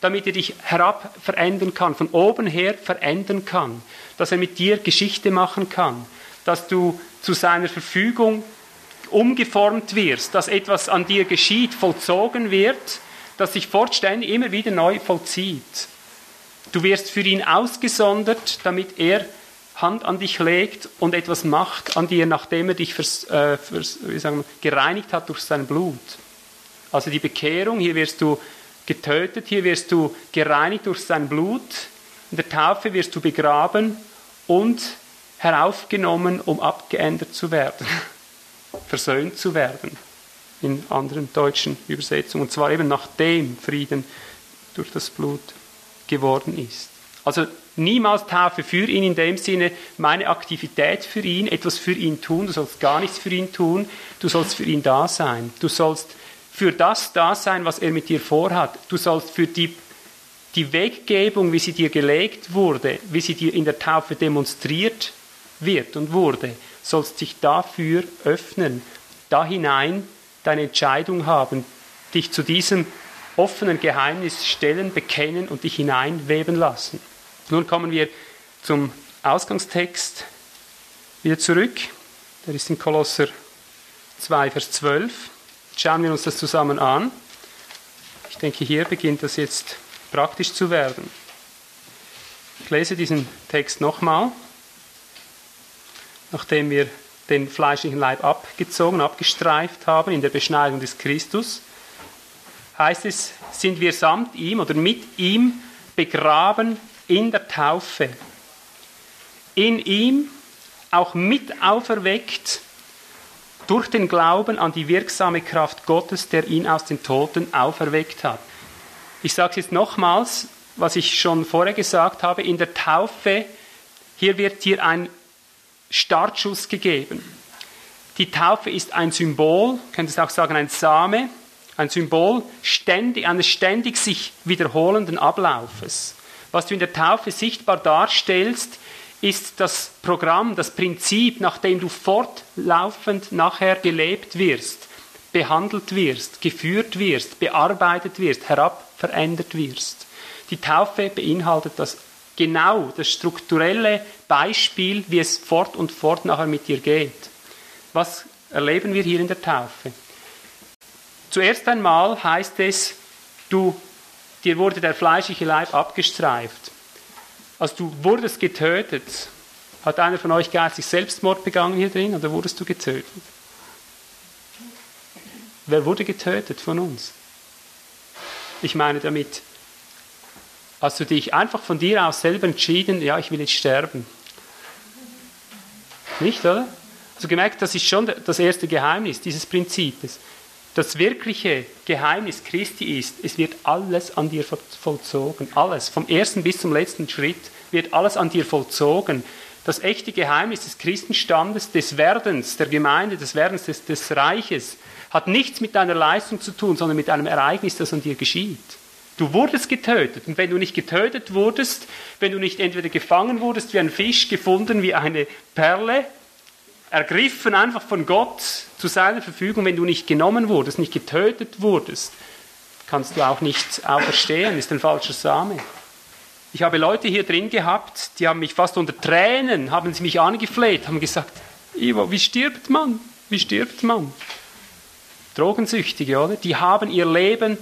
damit er dich herab verändern kann, von oben her verändern kann, dass er mit dir Geschichte machen kann, dass du zu seiner Verfügung umgeformt wirst, dass etwas an dir geschieht, vollzogen wird, das sich fortständig immer wieder neu vollzieht. Du wirst für ihn ausgesondert, damit er Hand an dich legt und etwas macht an dir, nachdem er dich vers, äh, vers, wir, gereinigt hat durch sein Blut. Also die Bekehrung, hier wirst du getötet, hier wirst du gereinigt durch sein Blut, in der Taufe wirst du begraben und heraufgenommen, um abgeändert zu werden, versöhnt zu werden, in anderen deutschen Übersetzungen, und zwar eben nachdem Frieden durch das Blut geworden ist. Also niemals Taufe für ihn in dem Sinne, meine Aktivität für ihn, etwas für ihn tun, du sollst gar nichts für ihn tun, du sollst für ihn da sein. Du sollst für das da sein, was er mit dir vorhat. Du sollst für die, die Weggebung, wie sie dir gelegt wurde, wie sie dir in der Taufe demonstriert wird und wurde, sollst dich dafür öffnen, da hinein deine Entscheidung haben, dich zu diesem offenen Geheimnis stellen, bekennen und dich hineinweben lassen. Nun kommen wir zum Ausgangstext wieder zurück. Der ist in Kolosser 2, Vers 12. Schauen wir uns das zusammen an. Ich denke, hier beginnt das jetzt praktisch zu werden. Ich lese diesen Text nochmal. Nachdem wir den fleischlichen Leib abgezogen, abgestreift haben in der Beschneidung des Christus, heißt es, sind wir samt ihm oder mit ihm begraben in der Taufe. In ihm auch mit auferweckt durch den Glauben an die wirksame Kraft Gottes, der ihn aus den Toten auferweckt hat. Ich sage es jetzt nochmals, was ich schon vorher gesagt habe, in der Taufe, hier wird dir ein Startschuss gegeben. Die Taufe ist ein Symbol, könntest auch sagen ein Same, ein Symbol ständig, eines ständig sich wiederholenden Ablaufes. Was du in der Taufe sichtbar darstellst, ist das Programm, das Prinzip, nach dem du fortlaufend nachher gelebt wirst, behandelt wirst, geführt wirst, bearbeitet wirst, herabverändert wirst. Die Taufe beinhaltet das genau, das strukturelle Beispiel, wie es fort und fort nachher mit dir geht. Was erleben wir hier in der Taufe? Zuerst einmal heißt es, du dir wurde der fleischliche Leib abgestreift. Also du wurdest getötet. Hat einer von euch geistig Selbstmord begangen hier drin oder wurdest du getötet? Wer wurde getötet von uns? Ich meine damit, hast du dich einfach von dir aus selber entschieden, ja, ich will jetzt sterben. Nicht, oder? Also gemerkt, das ist schon das erste Geheimnis dieses Prinzips das wirkliche Geheimnis Christi ist, es wird alles an dir vollzogen. Alles, vom ersten bis zum letzten Schritt wird alles an dir vollzogen. Das echte Geheimnis des Christenstandes, des Werdens der Gemeinde, des Werdens des, des Reiches, hat nichts mit deiner Leistung zu tun, sondern mit einem Ereignis, das an dir geschieht. Du wurdest getötet. Und wenn du nicht getötet wurdest, wenn du nicht entweder gefangen wurdest wie ein Fisch, gefunden wie eine Perle, ergriffen einfach von Gott zu seiner Verfügung, wenn du nicht genommen wurdest, nicht getötet wurdest, kannst du auch nicht auferstehen, ist ein falscher Same. Ich habe Leute hier drin gehabt, die haben mich fast unter Tränen, haben sie mich angefleht, haben gesagt, Ivo, wie stirbt man? Wie stirbt man? Drogensüchtige, oder? Die haben ihr Leben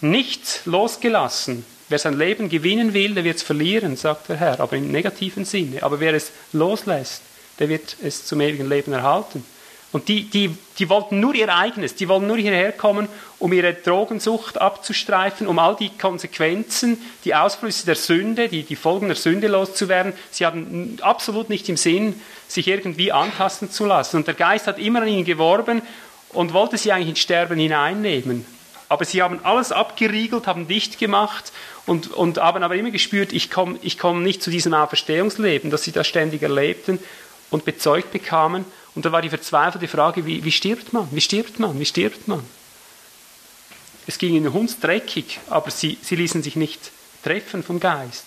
nicht losgelassen. Wer sein Leben gewinnen will, der wird es verlieren, sagt der Herr, aber im negativen Sinne. Aber wer es loslässt, der wird es zum ewigen Leben erhalten. Und die, die, die wollten nur ihr eigenes, die wollen nur hierher kommen, um ihre Drogensucht abzustreifen, um all die Konsequenzen, die Ausflüsse der Sünde, die, die Folgen der Sünde loszuwerden. Sie hatten absolut nicht im Sinn, sich irgendwie antasten zu lassen. Und der Geist hat immer an ihnen geworben und wollte sie eigentlich ins Sterben hineinnehmen. Aber sie haben alles abgeriegelt, haben dicht gemacht und, und haben aber immer gespürt, ich komme ich komm nicht zu diesem Auferstehungsleben, das sie da ständig erlebten und bezeugt bekamen. Und da war die verzweifelte Frage, wie, wie stirbt man? Wie stirbt man? Wie stirbt man? Es ging ihnen hundsdreckig, aber sie, sie ließen sich nicht treffen vom Geist.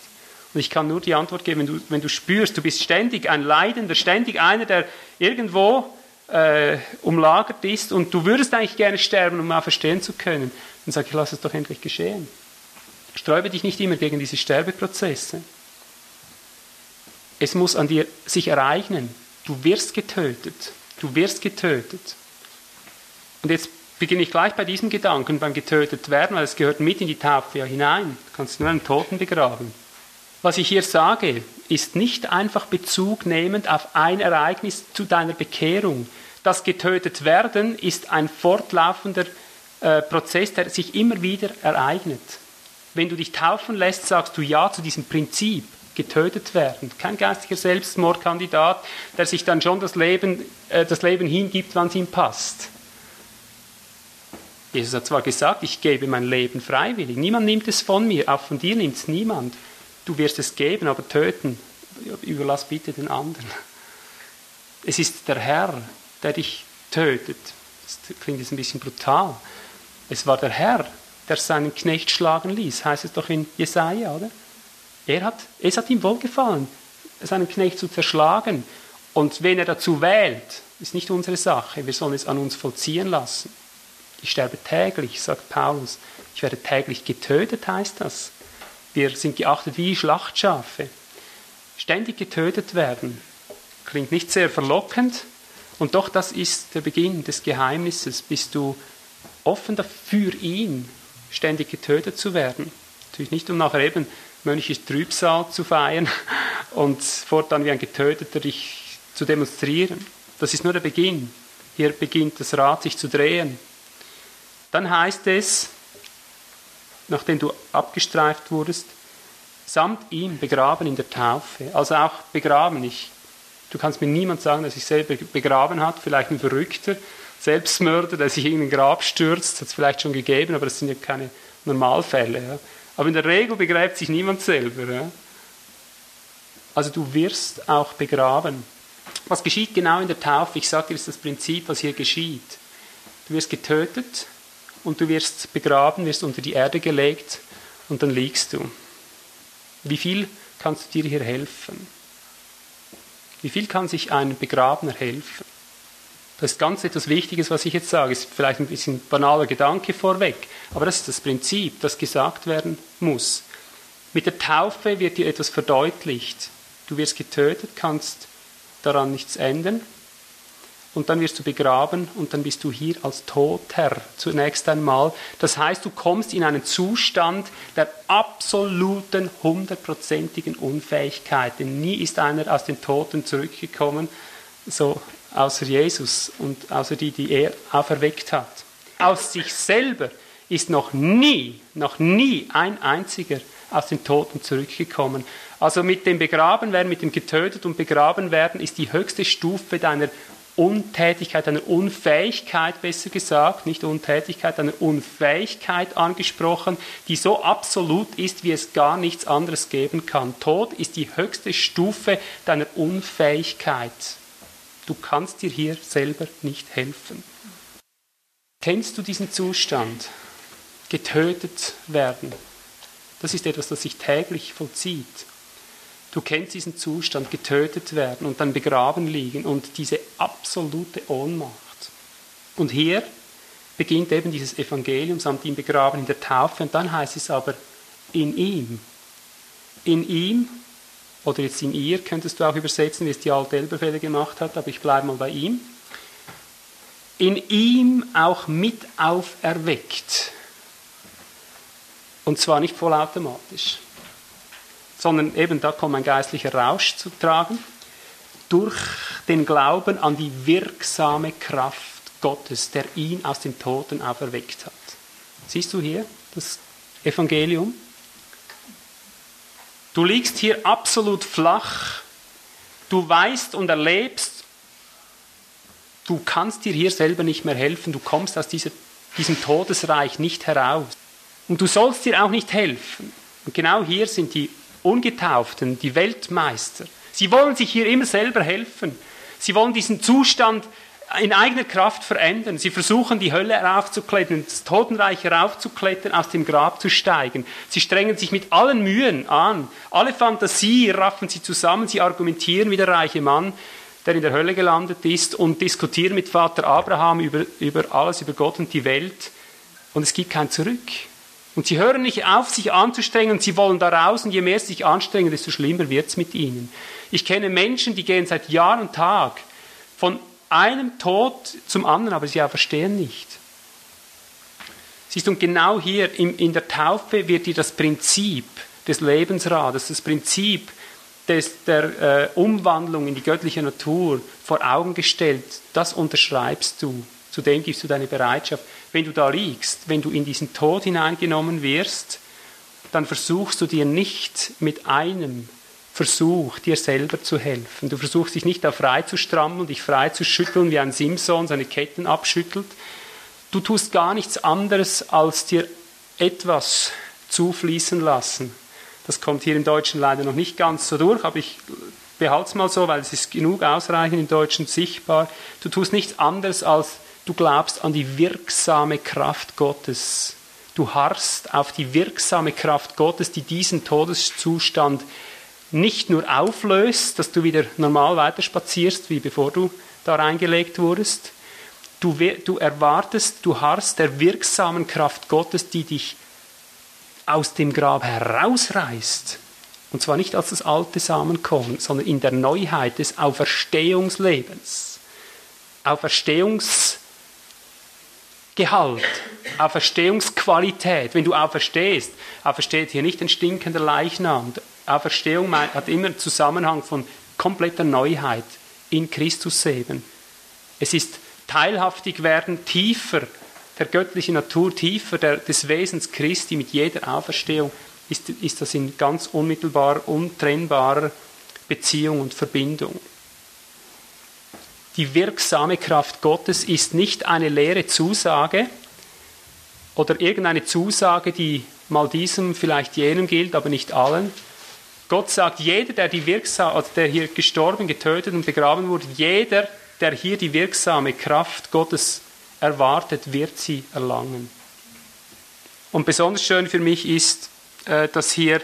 Und ich kann nur die Antwort geben, wenn du, wenn du spürst, du bist ständig ein Leidender, ständig einer, der irgendwo äh, umlagert ist und du würdest eigentlich gerne sterben, um mal verstehen zu können, dann sag ich, lass es doch endlich geschehen. Sträube dich nicht immer gegen diese Sterbeprozesse. Es muss an dir sich ereignen. Du wirst getötet. Du wirst getötet. Und jetzt beginne ich gleich bei diesem Gedanken, beim getötet werden, weil es gehört mit in die Taufe ja hinein. Du kannst nur einen Toten begraben. Was ich hier sage, ist nicht einfach Bezug nehmend auf ein Ereignis zu deiner Bekehrung. Das getötet werden ist ein fortlaufender äh, Prozess, der sich immer wieder ereignet. Wenn du dich taufen lässt, sagst du Ja zu diesem Prinzip, getötet werden. Kein geistiger Selbstmordkandidat, der sich dann schon das Leben, äh, das Leben hingibt, wann es ihm passt. Jesus hat zwar gesagt, ich gebe mein Leben freiwillig. Niemand nimmt es von mir, auch von dir nimmt es niemand. Du wirst es geben, aber töten. Überlass bitte den anderen. Es ist der Herr, der dich tötet. Das klingt jetzt ein bisschen brutal. Es war der Herr, der seinen Knecht schlagen ließ, heißt es doch in Jesaja, oder? Er hat, es hat ihm wohlgefallen, seinen Knecht zu zerschlagen. Und wenn er dazu wählt, ist nicht unsere Sache. Wir sollen es an uns vollziehen lassen. Ich sterbe täglich, sagt Paulus. Ich werde täglich getötet, heißt das. Wir sind geachtet wie Schlachtschafe. Ständig getötet werden. Klingt nicht sehr verlockend. Und doch, das ist der Beginn des Geheimnisses. Bist du offen dafür, ihn ständig getötet zu werden? Natürlich nicht, um nachher eben mönchisches Trübsal zu feiern und fortan wie ein Getöteter dich zu demonstrieren. Das ist nur der Beginn. Hier beginnt das Rad sich zu drehen. Dann heißt es, nachdem du abgestreift wurdest, samt ihm begraben in der Taufe. Also auch begraben. Ich, du kannst mir niemand sagen, dass sich selber begraben hat, vielleicht ein Verrückter, Selbstmörder, der sich in ein Grab stürzt, hat es vielleicht schon gegeben, aber das sind ja keine Normalfälle. Ja. Aber in der Regel begräbt sich niemand selber. Ja. Also du wirst auch begraben. Was geschieht genau in der Taufe? Ich sage dir, ist das Prinzip, was hier geschieht. Du wirst getötet, und du wirst begraben, wirst unter die Erde gelegt und dann liegst du. Wie viel kannst du dir hier helfen? Wie viel kann sich ein Begrabener helfen? Das ist ganz etwas Wichtiges, was ich jetzt sage. Ist vielleicht ein bisschen banaler Gedanke vorweg, aber das ist das Prinzip, das gesagt werden muss. Mit der Taufe wird dir etwas verdeutlicht. Du wirst getötet, kannst daran nichts ändern und dann wirst du begraben und dann bist du hier als Toter zunächst einmal. Das heißt, du kommst in einen Zustand der absoluten, hundertprozentigen Unfähigkeit. Denn nie ist einer aus den Toten zurückgekommen, so außer Jesus und außer die, die er auferweckt hat. Aus sich selber ist noch nie, noch nie ein einziger aus den Toten zurückgekommen. Also mit dem Begrabenwerden, mit dem getötet und begraben werden, ist die höchste Stufe deiner Untätigkeit, einer Unfähigkeit, besser gesagt, nicht Untätigkeit, einer Unfähigkeit angesprochen, die so absolut ist, wie es gar nichts anderes geben kann. Tod ist die höchste Stufe deiner Unfähigkeit. Du kannst dir hier selber nicht helfen. Kennst du diesen Zustand? Getötet werden. Das ist etwas, das sich täglich vollzieht. Du kennst diesen Zustand, getötet werden und dann begraben liegen und diese absolute Ohnmacht. Und hier beginnt eben dieses Evangelium samt ihm begraben in der Taufe und dann heißt es aber in ihm. In ihm, oder jetzt in ihr könntest du auch übersetzen, wie es die alte Elberfelde gemacht hat, aber ich bleibe mal bei ihm. In ihm auch mit auferweckt. Und zwar nicht vollautomatisch sondern eben da kommt ein geistlicher Rausch zu tragen, durch den Glauben an die wirksame Kraft Gottes, der ihn aus den Toten auferweckt hat. Siehst du hier das Evangelium? Du liegst hier absolut flach, du weißt und erlebst, du kannst dir hier selber nicht mehr helfen, du kommst aus dieser, diesem Todesreich nicht heraus. Und du sollst dir auch nicht helfen. Und genau hier sind die Ungetauften, die Weltmeister. Sie wollen sich hier immer selber helfen. Sie wollen diesen Zustand in eigener Kraft verändern. Sie versuchen, die Hölle heraufzuklettern, das Totenreich heraufzuklettern, aus dem Grab zu steigen. Sie strengen sich mit allen Mühen an. Alle Fantasie raffen sie zusammen. Sie argumentieren wie der reiche Mann, der in der Hölle gelandet ist und diskutieren mit Vater Abraham über, über alles, über Gott und die Welt. Und es gibt kein Zurück. Und sie hören nicht auf, sich anzustrengen, sie wollen da raus und je mehr sie sich anstrengen, desto schlimmer wird es mit ihnen. Ich kenne Menschen, die gehen seit Jahr und Tag von einem Tod zum anderen, aber sie verstehen nicht. Siehst du, und genau hier in, in der Taufe wird dir das Prinzip des Lebensrades, das Prinzip des, der äh, Umwandlung in die göttliche Natur vor Augen gestellt. Das unterschreibst du. Zu dem gibst du deine Bereitschaft. Wenn du da liegst, wenn du in diesen Tod hineingenommen wirst, dann versuchst du dir nicht mit einem Versuch, dir selber zu helfen. Du versuchst dich nicht da frei zu strammeln, dich frei zu schütteln, wie ein Simson seine Ketten abschüttelt. Du tust gar nichts anderes, als dir etwas zufließen lassen. Das kommt hier im Deutschen leider noch nicht ganz so durch, aber ich behalte es mal so, weil es ist genug ausreichend im Deutschen sichtbar. Du tust nichts anderes, als du glaubst an die wirksame Kraft Gottes. Du harrst auf die wirksame Kraft Gottes, die diesen Todeszustand nicht nur auflöst, dass du wieder normal weiterspazierst, wie bevor du da reingelegt wurdest. Du, du erwartest, du harrst der wirksamen Kraft Gottes, die dich aus dem Grab herausreißt, und zwar nicht als das alte Samenkorn, sondern in der Neuheit des Auferstehungslebens, Auferstehungsgehalt, Auferstehungsqualität. Wenn du auferstehst, aufersteht hier nicht ein stinkender Leichnam. Auferstehung hat immer einen Zusammenhang von kompletter Neuheit in Christus leben. Es ist teilhaftig werden tiefer der göttlichen Natur tiefer, der, des Wesens Christi mit jeder Auferstehung, ist, ist das in ganz unmittelbar, untrennbarer Beziehung und Verbindung. Die wirksame Kraft Gottes ist nicht eine leere Zusage oder irgendeine Zusage, die mal diesem, vielleicht jenem gilt, aber nicht allen. Gott sagt, jeder, der, die wirksam, also der hier gestorben, getötet und begraben wurde, jeder, der hier die wirksame Kraft Gottes erwartet, wird sie erlangen. Und besonders schön für mich ist, äh, dass hier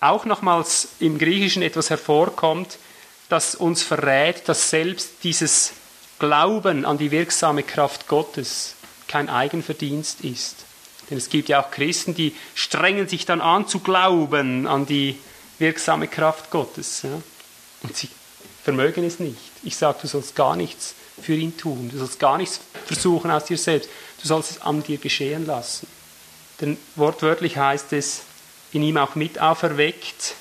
auch nochmals im Griechischen etwas hervorkommt, das uns verrät, dass selbst dieses Glauben an die wirksame Kraft Gottes kein Eigenverdienst ist. Denn es gibt ja auch Christen, die strengen sich dann an zu glauben an die wirksame Kraft Gottes. Ja? Und sie vermögen es nicht. Ich sage, du sollst gar nichts für ihn tun. Du sollst gar nichts versuchen aus dir selbst. Du sollst es an dir geschehen lassen. Denn wortwörtlich heißt es, in ihm auch mit auferweckt,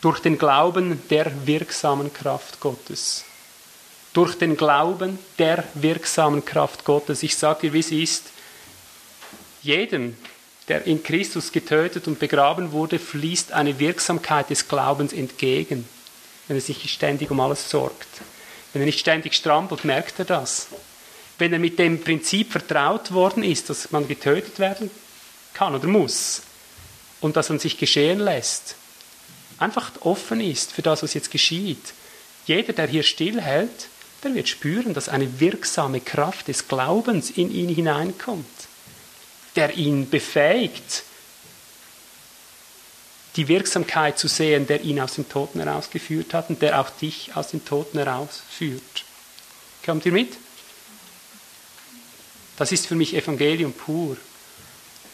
durch den Glauben der wirksamen Kraft Gottes. Durch den Glauben der wirksamen Kraft Gottes. Ich sage dir, wie es ist. Jedem, der in Christus getötet und begraben wurde, fließt eine Wirksamkeit des Glaubens entgegen, wenn er sich ständig um alles sorgt. Wenn er nicht ständig strampelt, merkt er das. Wenn er mit dem Prinzip vertraut worden ist, dass man getötet werden kann oder muss und dass man sich geschehen lässt, einfach offen ist für das, was jetzt geschieht. Jeder, der hier stillhält, der wird spüren, dass eine wirksame Kraft des Glaubens in ihn hineinkommt, der ihn befähigt, die Wirksamkeit zu sehen, der ihn aus dem Toten herausgeführt hat und der auch dich aus dem Toten herausführt. Kommt ihr mit? Das ist für mich Evangelium pur.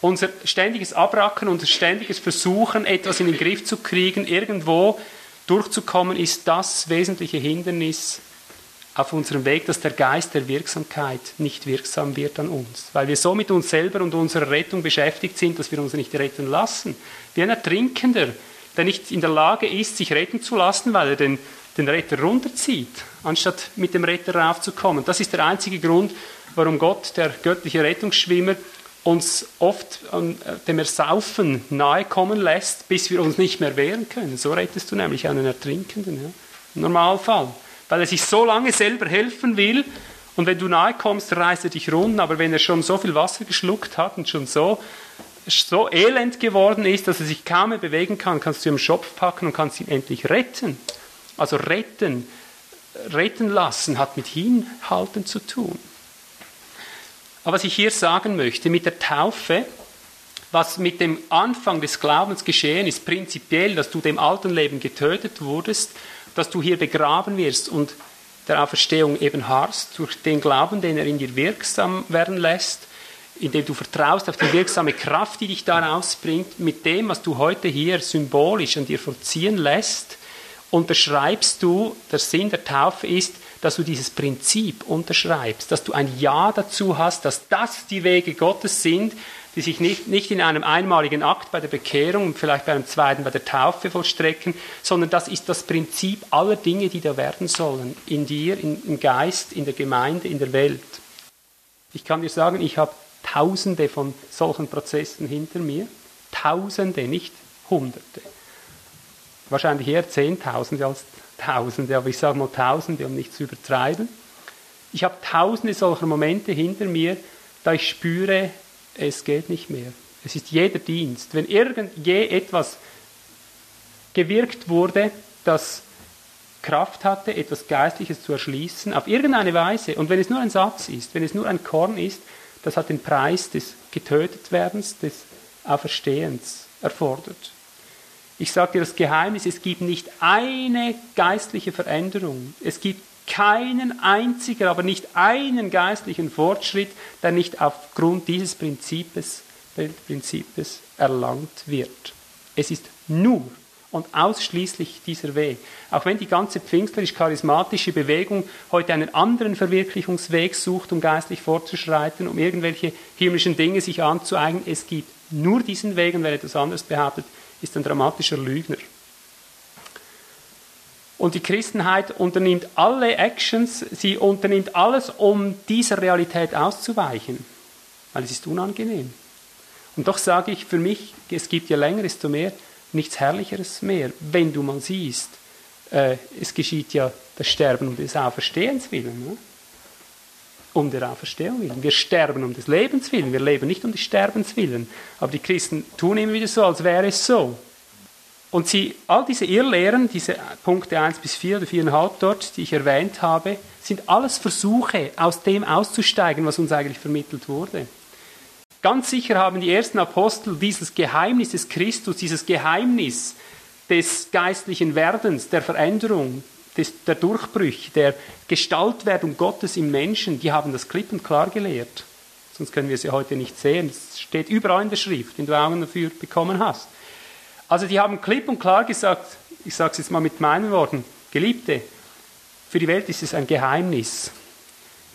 Unser ständiges Abracken, unser ständiges Versuchen, etwas in den Griff zu kriegen, irgendwo durchzukommen, ist das wesentliche Hindernis auf unserem Weg, dass der Geist der Wirksamkeit nicht wirksam wird an uns, weil wir so mit uns selber und unserer Rettung beschäftigt sind, dass wir uns nicht retten lassen. Wie ein Ertrinkender, der nicht in der Lage ist, sich retten zu lassen, weil er den, den Retter runterzieht, anstatt mit dem Retter raufzukommen. Das ist der einzige Grund, warum Gott, der göttliche Rettungsschwimmer, uns oft an äh, dem Ersaufen nahe kommen lässt, bis wir uns nicht mehr wehren können. So rettest du nämlich einen Ertrinkenden. Ja? Normalfall weil er sich so lange selber helfen will. Und wenn du nahe kommst, reißt er dich runter. Aber wenn er schon so viel Wasser geschluckt hat und schon so, so elend geworden ist, dass er sich kaum mehr bewegen kann, kannst du ihn im Schopf packen und kannst ihn endlich retten. Also retten, retten lassen hat mit hinhalten zu tun. Aber was ich hier sagen möchte, mit der Taufe, was mit dem Anfang des Glaubens geschehen ist, prinzipiell, dass du dem alten Leben getötet wurdest dass du hier begraben wirst und der Auferstehung eben harrst, durch den Glauben, den er in dir wirksam werden lässt, indem du vertraust auf die wirksame Kraft, die dich daraus bringt, mit dem, was du heute hier symbolisch an dir vollziehen lässt, unterschreibst du, der Sinn der Taufe ist, dass du dieses Prinzip unterschreibst, dass du ein Ja dazu hast, dass das die Wege Gottes sind, die sich nicht, nicht in einem einmaligen Akt bei der Bekehrung und vielleicht bei einem zweiten bei der Taufe vollstrecken, sondern das ist das Prinzip aller Dinge, die da werden sollen, in dir, in, im Geist, in der Gemeinde, in der Welt. Ich kann dir sagen, ich habe Tausende von solchen Prozessen hinter mir. Tausende, nicht Hunderte. Wahrscheinlich eher Zehntausende als Tausende, aber ich sage mal Tausende, um nicht zu übertreiben. Ich habe Tausende solcher Momente hinter mir, da ich spüre, es geht nicht mehr. Es ist jeder Dienst. Wenn irgend je etwas gewirkt wurde, das Kraft hatte, etwas Geistliches zu erschließen, auf irgendeine Weise, und wenn es nur ein Satz ist, wenn es nur ein Korn ist, das hat den Preis des Getötetwerdens, des Auferstehens erfordert. Ich sage dir das Geheimnis, es gibt nicht eine geistliche Veränderung. Es gibt keinen einzigen, aber nicht einen geistlichen Fortschritt, der nicht aufgrund dieses Prinzips, Prinzips erlangt wird. Es ist nur und ausschließlich dieser Weg. Auch wenn die ganze pfingstlerisch-charismatische Bewegung heute einen anderen Verwirklichungsweg sucht, um geistlich fortzuschreiten, um irgendwelche himmlischen Dinge sich anzueignen, es gibt nur diesen Weg und wer etwas anderes behauptet, ist ein dramatischer Lügner. Und die Christenheit unternimmt alle Actions, sie unternimmt alles, um dieser Realität auszuweichen, weil es ist unangenehm. Und doch sage ich für mich, es gibt je länger, desto mehr, nichts Herrlicheres mehr, wenn du mal siehst, äh, es geschieht ja das Sterben um des Auferstehens willen. Ne? Um der Auferstehung willen. Wir sterben um des Lebens willen, wir leben nicht um des Sterbens willen. Aber die Christen tun immer wieder so, als wäre es so. Und sie, all diese Irrlehren, diese Punkte 1 bis 4 oder 4,5 dort, die ich erwähnt habe, sind alles Versuche, aus dem auszusteigen, was uns eigentlich vermittelt wurde. Ganz sicher haben die ersten Apostel dieses Geheimnis des Christus, dieses Geheimnis des geistlichen Werdens, der Veränderung, des, der Durchbrüche, der Gestaltwerdung Gottes im Menschen, die haben das klipp und klar gelehrt. Sonst können wir sie heute nicht sehen. Es steht überall in der Schrift, wenn du Augen dafür bekommen hast. Also die haben klipp und klar gesagt, ich sage es jetzt mal mit meinen Worten, Geliebte, für die Welt ist es ein Geheimnis.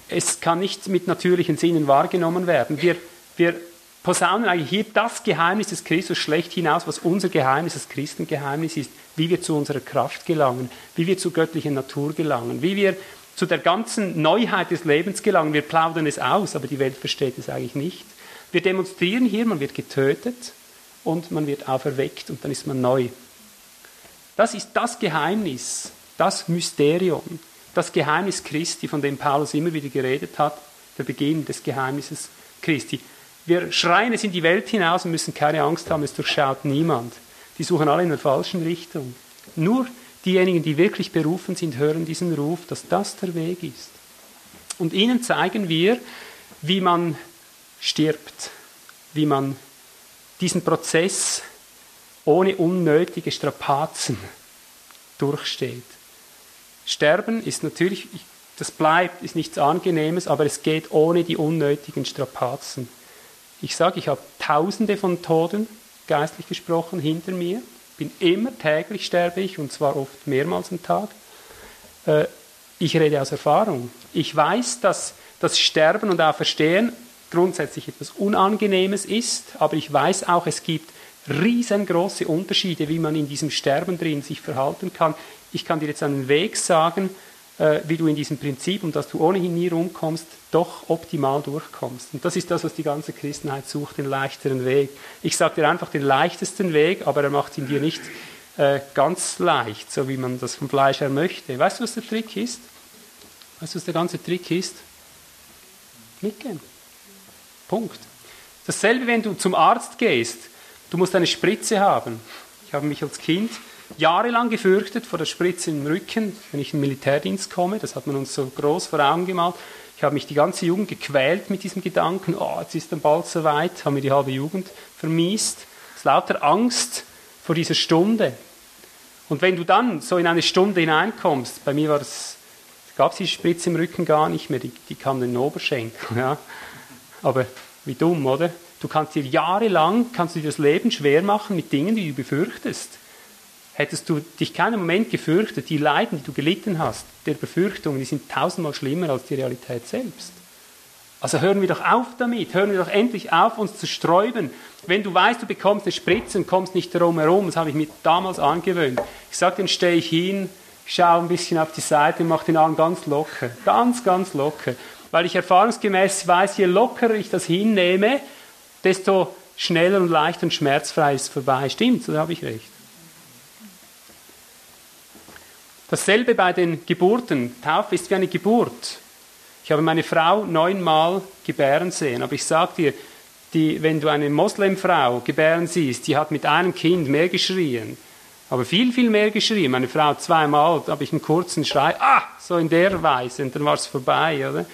Es kann nicht mit natürlichen Sinnen wahrgenommen werden. Wir wir posaunen eigentlich hier das Geheimnis des Christus schlecht hinaus, was unser Geheimnis, das Christengeheimnis ist, wie wir zu unserer Kraft gelangen, wie wir zur göttlichen Natur gelangen, wie wir zu der ganzen Neuheit des Lebens gelangen. Wir plaudern es aus, aber die Welt versteht es eigentlich nicht. Wir demonstrieren hier, man wird getötet und man wird auferweckt und dann ist man neu. Das ist das Geheimnis, das Mysterium, das Geheimnis Christi, von dem Paulus immer wieder geredet hat, der Beginn des Geheimnisses Christi. Wir schreien es in die Welt hinaus und müssen keine Angst haben, es durchschaut niemand. Die suchen alle in der falschen Richtung. Nur diejenigen, die wirklich berufen sind, hören diesen Ruf, dass das der Weg ist. Und ihnen zeigen wir, wie man stirbt, wie man diesen Prozess ohne unnötige Strapazen durchsteht. Sterben ist natürlich, das bleibt, ist nichts Angenehmes, aber es geht ohne die unnötigen Strapazen. Ich sage, ich habe tausende von Toten, geistlich gesprochen, hinter mir. Bin immer täglich sterbe ich und zwar oft mehrmals am Tag. Äh, ich rede aus Erfahrung. Ich weiß, dass das Sterben und Auferstehen grundsätzlich etwas Unangenehmes ist, aber ich weiß auch, es gibt riesengroße Unterschiede, wie man in diesem Sterben drin sich verhalten kann. Ich kann dir jetzt einen Weg sagen, äh, wie du in diesem Prinzip, um das du ohnehin nie rumkommst, doch optimal durchkommst. Und das ist das, was die ganze Christenheit sucht, den leichteren Weg. Ich sage dir einfach den leichtesten Weg, aber er macht ihn dir nicht äh, ganz leicht, so wie man das vom Fleisch her möchte. Weißt du, was der Trick ist? Weißt du, was der ganze Trick ist? Mitgehen. Punkt. Dasselbe, wenn du zum Arzt gehst. Du musst eine Spritze haben. Ich habe mich als Kind jahrelang gefürchtet vor der Spritze im Rücken, wenn ich in den Militärdienst komme. Das hat man uns so groß vor Augen gemalt. Ich habe mich die ganze Jugend gequält mit diesem Gedanken, oh, jetzt ist dann bald soweit, haben mir die halbe Jugend vermiest. Es ist lauter Angst vor dieser Stunde. Und wenn du dann so in eine Stunde hineinkommst, bei mir war es, gab es die Spritze im Rücken gar nicht mehr, die, die kam in den Oberschenkel. Ja. Aber Wie dumm, oder? Du kannst dir jahrelang, kannst du dir das Leben schwer machen mit Dingen, die du befürchtest. Hättest du dich keinen Moment gefürchtet, die Leiden, die du gelitten hast, der Befürchtungen, die sind tausendmal schlimmer als die Realität selbst. Also hören wir doch auf damit, hören wir doch endlich auf, uns zu sträuben. Wenn du weißt, du bekommst eine Spritze und kommst nicht darum herum, das habe ich mir damals angewöhnt. Ich sage, dann stehe ich hin, schaue ein bisschen auf die Seite und mache den Arm ganz locker. Ganz, ganz locker. Weil ich erfahrungsgemäß weiß, je lockerer ich das hinnehme, desto schneller und leichter und schmerzfrei ist es vorbei. Stimmt, so habe ich recht. Dasselbe bei den Geburten. Taufe ist wie eine Geburt. Ich habe meine Frau neunmal gebären sehen, aber ich sage dir, die, wenn du eine Moslemfrau gebären siehst, die hat mit einem Kind mehr geschrien, aber viel, viel mehr geschrien. Meine Frau zweimal, da habe ich einen kurzen Schrei, ah, so in der Weise, und dann war es vorbei, oder?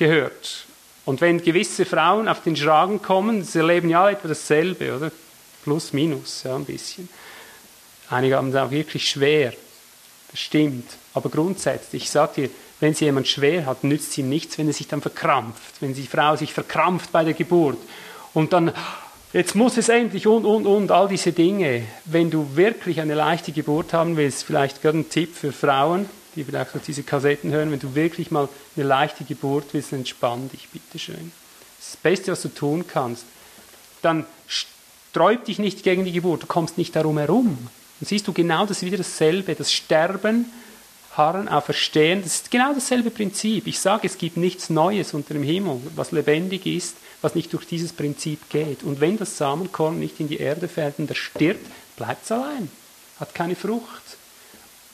Gehört. Und wenn gewisse Frauen auf den Schragen kommen, sie erleben ja etwa dasselbe, oder? Plus, minus, ja, ein bisschen. Einige haben es auch wirklich schwer. Das stimmt. Aber grundsätzlich, ich sage dir, wenn sie jemand schwer hat, nützt sie nichts, wenn er sich dann verkrampft. Wenn die Frau sich verkrampft bei der Geburt und dann, jetzt muss es endlich und, und, und, all diese Dinge. Wenn du wirklich eine leichte Geburt haben willst, vielleicht gerade ein Tipp für Frauen, die vielleicht auch diese Kassetten hören, wenn du wirklich mal eine leichte Geburt willst, entspann dich, bitteschön. Das das Beste, was du tun kannst. Dann sträub dich nicht gegen die Geburt, du kommst nicht darum herum. Dann siehst du genau das wieder dasselbe, das Sterben, Harren auf Verstehen, das ist genau dasselbe Prinzip. Ich sage, es gibt nichts Neues unter dem Himmel, was lebendig ist, was nicht durch dieses Prinzip geht. Und wenn das Samenkorn nicht in die Erde fällt und er stirbt, bleibt es allein, hat keine Frucht.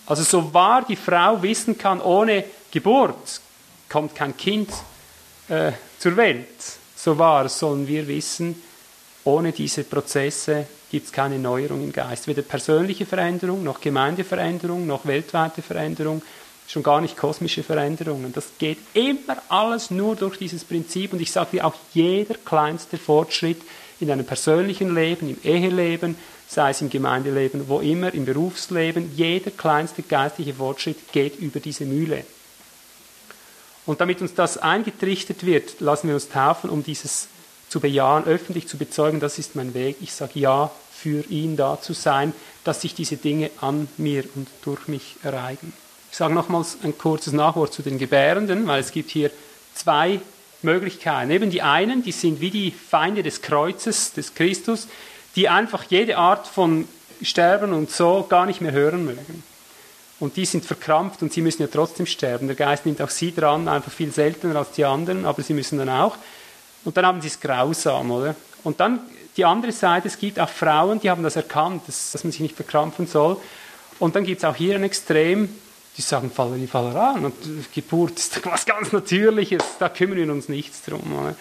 Also so wahr die Frau wissen kann, ohne Geburt kommt kein Kind äh, zur Welt, so wahr sollen wir wissen, ohne diese Prozesse gibt es keine Neuerung im Geist. Weder persönliche Veränderung, noch Gemeindeveränderung, noch weltweite Veränderung, schon gar nicht kosmische Veränderungen. Das geht immer alles nur durch dieses Prinzip. Und ich sage dir, auch jeder kleinste Fortschritt in einem persönlichen Leben, im Eheleben, sei es im Gemeindeleben, wo immer, im Berufsleben, jeder kleinste geistliche Fortschritt geht über diese Mühle. Und damit uns das eingetrichtert wird, lassen wir uns taufen, um dieses zu bejahen, öffentlich zu bezeugen, das ist mein Weg. Ich sage ja, für ihn da zu sein, dass sich diese Dinge an mir und durch mich ereignen. Ich sage nochmals ein kurzes Nachwort zu den Gebärenden, weil es gibt hier zwei Möglichkeiten. Eben die einen, die sind wie die Feinde des Kreuzes, des Christus, die einfach jede Art von Sterben und so gar nicht mehr hören mögen. Und die sind verkrampft und sie müssen ja trotzdem sterben. Der Geist nimmt auch sie dran, einfach viel seltener als die anderen, aber sie müssen dann auch. Und dann haben sie es grausam, oder? Und dann die andere Seite, es gibt auch Frauen, die haben das erkannt, dass, dass man sich nicht verkrampfen soll. Und dann gibt es auch hier ein Extrem, die sagen, Valerie Falleran, und Geburt ist was ganz Natürliches, da kümmern wir uns nichts drum. Oder?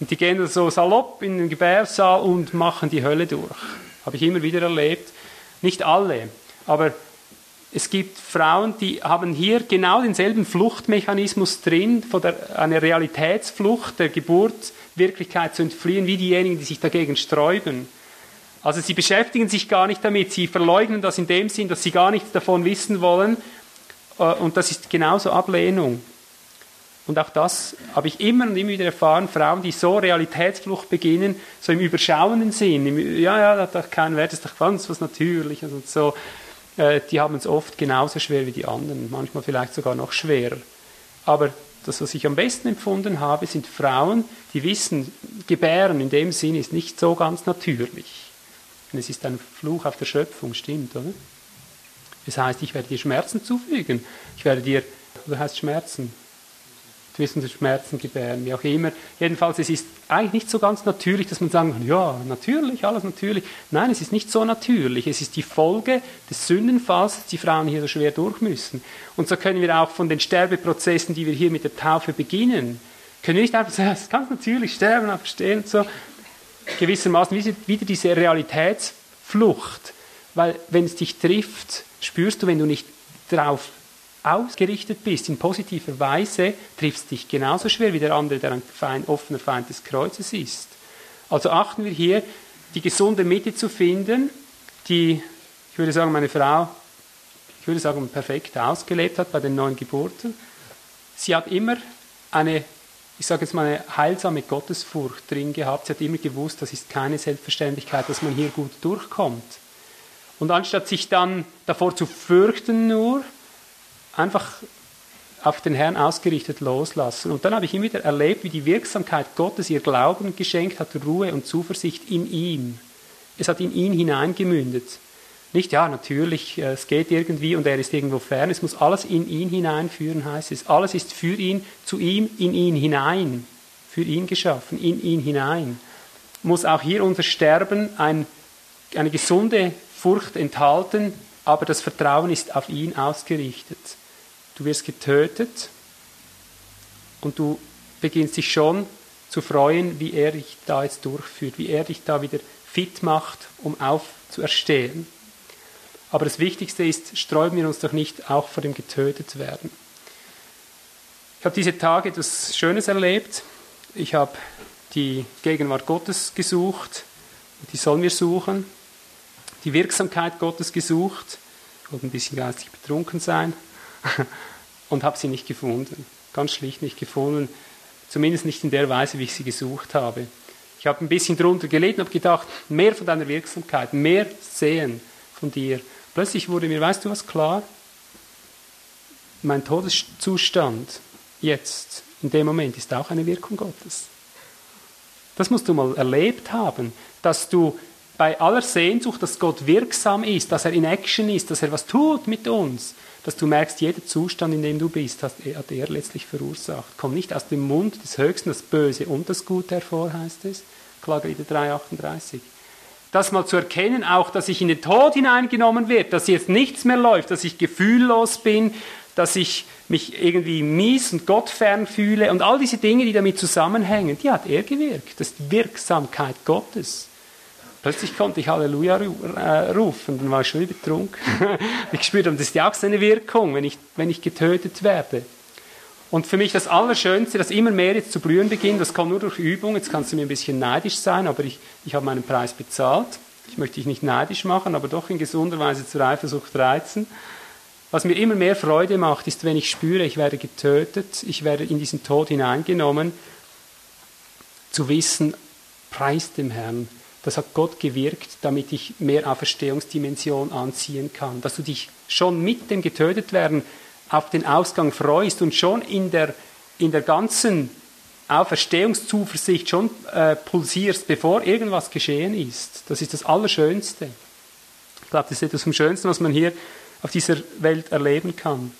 Und die gehen so salopp in den Gebärsaal und machen die Hölle durch. Habe ich immer wieder erlebt. Nicht alle, aber es gibt Frauen, die haben hier genau denselben Fluchtmechanismus drin, von der, eine Realitätsflucht der Geburtswirklichkeit zu entfliehen, wie diejenigen, die sich dagegen sträuben. Also sie beschäftigen sich gar nicht damit, sie verleugnen das in dem Sinn, dass sie gar nichts davon wissen wollen. Äh, und das ist genauso Ablehnung. Und auch das habe ich immer und immer wieder erfahren, Frauen, die so Realitätsflucht beginnen, so im überschauenden Sinn, im, ja, ja, das hat doch keinen Wert, das ist doch ganz was Natürliches und so, äh, die haben es oft genauso schwer wie die anderen, manchmal vielleicht sogar noch schwerer. Aber das, was ich am besten empfunden habe, sind Frauen, die wissen, Gebären in dem Sinn ist nicht so ganz natürlich. Und es ist ein Fluch auf der Schöpfung, stimmt, oder? Das heißt, ich werde dir Schmerzen zufügen. Ich werde dir, oder heißt Schmerzen? Sie, Schmerzen gebären, wie auch immer. Jedenfalls, es ist eigentlich nicht so ganz natürlich, dass man sagen kann, ja, natürlich, alles natürlich. Nein, es ist nicht so natürlich. Es ist die Folge des Sündenfalls, dass die Frauen hier so schwer durch müssen. Und so können wir auch von den Sterbeprozessen, die wir hier mit der Taufe beginnen, können wir nicht einfach sagen, es ist ganz natürlich sterben, verstehen, so. Gewissermaßen wieder diese Realitätsflucht. Weil, wenn es dich trifft, spürst du, wenn du nicht darauf ausgerichtet bist in positiver Weise, triffst dich genauso schwer wie der andere, der ein Feind, offener Feind des Kreuzes ist. Also achten wir hier, die gesunde Mitte zu finden, die, ich würde sagen, meine Frau, ich würde sagen, perfekt ausgelebt hat bei den neuen Geburten. Sie hat immer eine ich sage jetzt mal, eine heilsame Gottesfurcht drin gehabt. Sie hat immer gewusst, das ist keine Selbstverständlichkeit, dass man hier gut durchkommt. Und anstatt sich dann davor zu fürchten nur, einfach auf den Herrn ausgerichtet loslassen. Und dann habe ich immer wieder erlebt, wie die Wirksamkeit Gottes ihr Glauben geschenkt hat, Ruhe und Zuversicht in ihm. Es hat in ihn hineingemündet. Nicht, ja, natürlich, äh, es geht irgendwie und er ist irgendwo fern. Es muss alles in ihn hineinführen, heißt es. Alles ist für ihn, zu ihm, in ihn hinein. Für ihn geschaffen, in ihn hinein. Muss auch hier unser Sterben ein, eine gesunde Furcht enthalten, aber das Vertrauen ist auf ihn ausgerichtet. Du wirst getötet und du beginnst dich schon zu freuen, wie er dich da jetzt durchführt, wie er dich da wieder fit macht, um aufzuerstehen. Aber das Wichtigste ist, sträuben wir uns doch nicht auch vor dem getötet werden. Ich habe diese Tage etwas Schönes erlebt. Ich habe die Gegenwart Gottes gesucht. Die sollen wir suchen. Die Wirksamkeit Gottes gesucht. Ich wollte ein bisschen geistig betrunken sein. Und habe sie nicht gefunden. Ganz schlicht nicht gefunden. Zumindest nicht in der Weise, wie ich sie gesucht habe. Ich habe ein bisschen drunter gelitten und habe gedacht, mehr von deiner Wirksamkeit, mehr sehen von dir. Plötzlich wurde mir, weißt du was, klar? Mein Todeszustand jetzt, in dem Moment, ist auch eine Wirkung Gottes. Das musst du mal erlebt haben, dass du bei aller Sehnsucht, dass Gott wirksam ist, dass er in Action ist, dass er was tut mit uns, dass du merkst, jeder Zustand, in dem du bist, hat er letztlich verursacht. Kommt nicht aus dem Mund des Höchsten das Böse und das Gute hervor, heißt es. Klagelieder 3,38 das mal zu erkennen, auch, dass ich in den Tod hineingenommen werde, dass jetzt nichts mehr läuft, dass ich gefühllos bin, dass ich mich irgendwie mies und gottfern fühle und all diese Dinge, die damit zusammenhängen, die hat er gewirkt. Das ist die Wirksamkeit Gottes. Plötzlich konnte ich Halleluja äh, rufen, dann war ich schon betrunken. ich spürte, das ist ja auch seine Wirkung, wenn ich, wenn ich getötet werde. Und für mich das Allerschönste, dass immer mehr jetzt zu blühen beginnt, das kommt nur durch Übung. Jetzt kannst du mir ein bisschen neidisch sein, aber ich, ich habe meinen Preis bezahlt. Ich möchte dich nicht neidisch machen, aber doch in gesunder Weise zur Eifersucht reizen. Was mir immer mehr Freude macht, ist, wenn ich spüre, ich werde getötet, ich werde in diesen Tod hineingenommen, zu wissen, preis dem Herrn. Das hat Gott gewirkt, damit ich mehr Auferstehungsdimension anziehen kann. Dass du dich schon mit dem Getötetwerden auf den Ausgang freust und schon in der, in der ganzen Auferstehungszuversicht schon äh, pulsierst, bevor irgendwas geschehen ist. Das ist das Allerschönste. Ich glaube, das ist etwas vom Schönsten, was man hier auf dieser Welt erleben kann.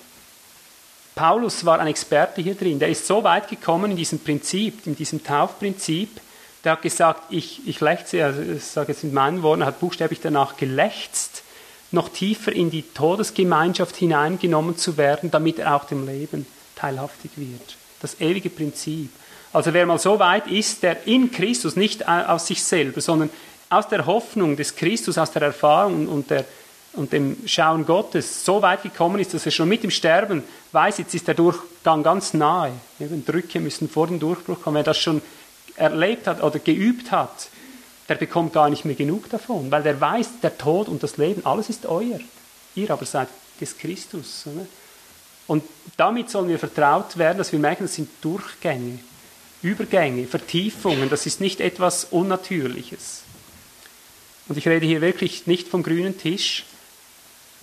Paulus war ein Experte hier drin. Der ist so weit gekommen in diesem Prinzip, in diesem Taufprinzip. Der hat gesagt, ich, ich lechze, also ich sage jetzt mit meinen Worten, er hat buchstäblich danach gelächzt, noch tiefer in die Todesgemeinschaft hineingenommen zu werden, damit er auch dem Leben teilhaftig wird. Das ewige Prinzip. Also wer mal so weit ist, der in Christus, nicht aus sich selber, sondern aus der Hoffnung des Christus, aus der Erfahrung und, der, und dem Schauen Gottes so weit gekommen ist, dass er schon mit dem Sterben weiß, jetzt ist der Durchgang ganz nahe. Eben Drücke müssen vor dem Durchbruch kommen. Wer das schon erlebt hat oder geübt hat, der bekommt gar nicht mehr genug davon, weil der weiß, der Tod und das Leben, alles ist euer. Ihr aber seid des Christus. Oder? Und damit sollen wir vertraut werden, dass wir merken, das sind Durchgänge, Übergänge, Vertiefungen, das ist nicht etwas Unnatürliches. Und ich rede hier wirklich nicht vom grünen Tisch.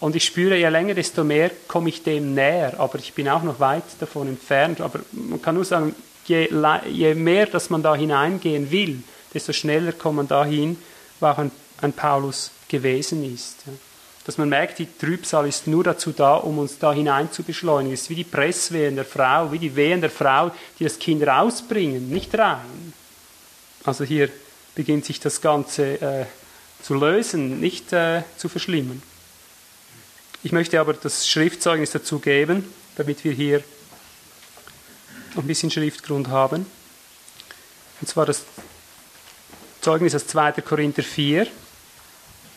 Und ich spüre, je länger, desto mehr komme ich dem näher. Aber ich bin auch noch weit davon entfernt. Aber man kann nur sagen, je, je mehr, dass man da hineingehen will, desto schneller kommt man dahin, wo auch ein, ein Paulus gewesen ist. Dass man merkt, die Trübsal ist nur dazu da, um uns da hinein zu beschleunigen. Es ist wie die Presswehen der Frau, wie die Wehen der Frau, die das Kind rausbringen, nicht rein. Also hier beginnt sich das Ganze äh, zu lösen, nicht äh, zu verschlimmen. Ich möchte aber das Schriftzeugnis dazu geben, damit wir hier noch ein bisschen Schriftgrund haben. Und zwar das Zeugnis aus 2. Korinther 4. Das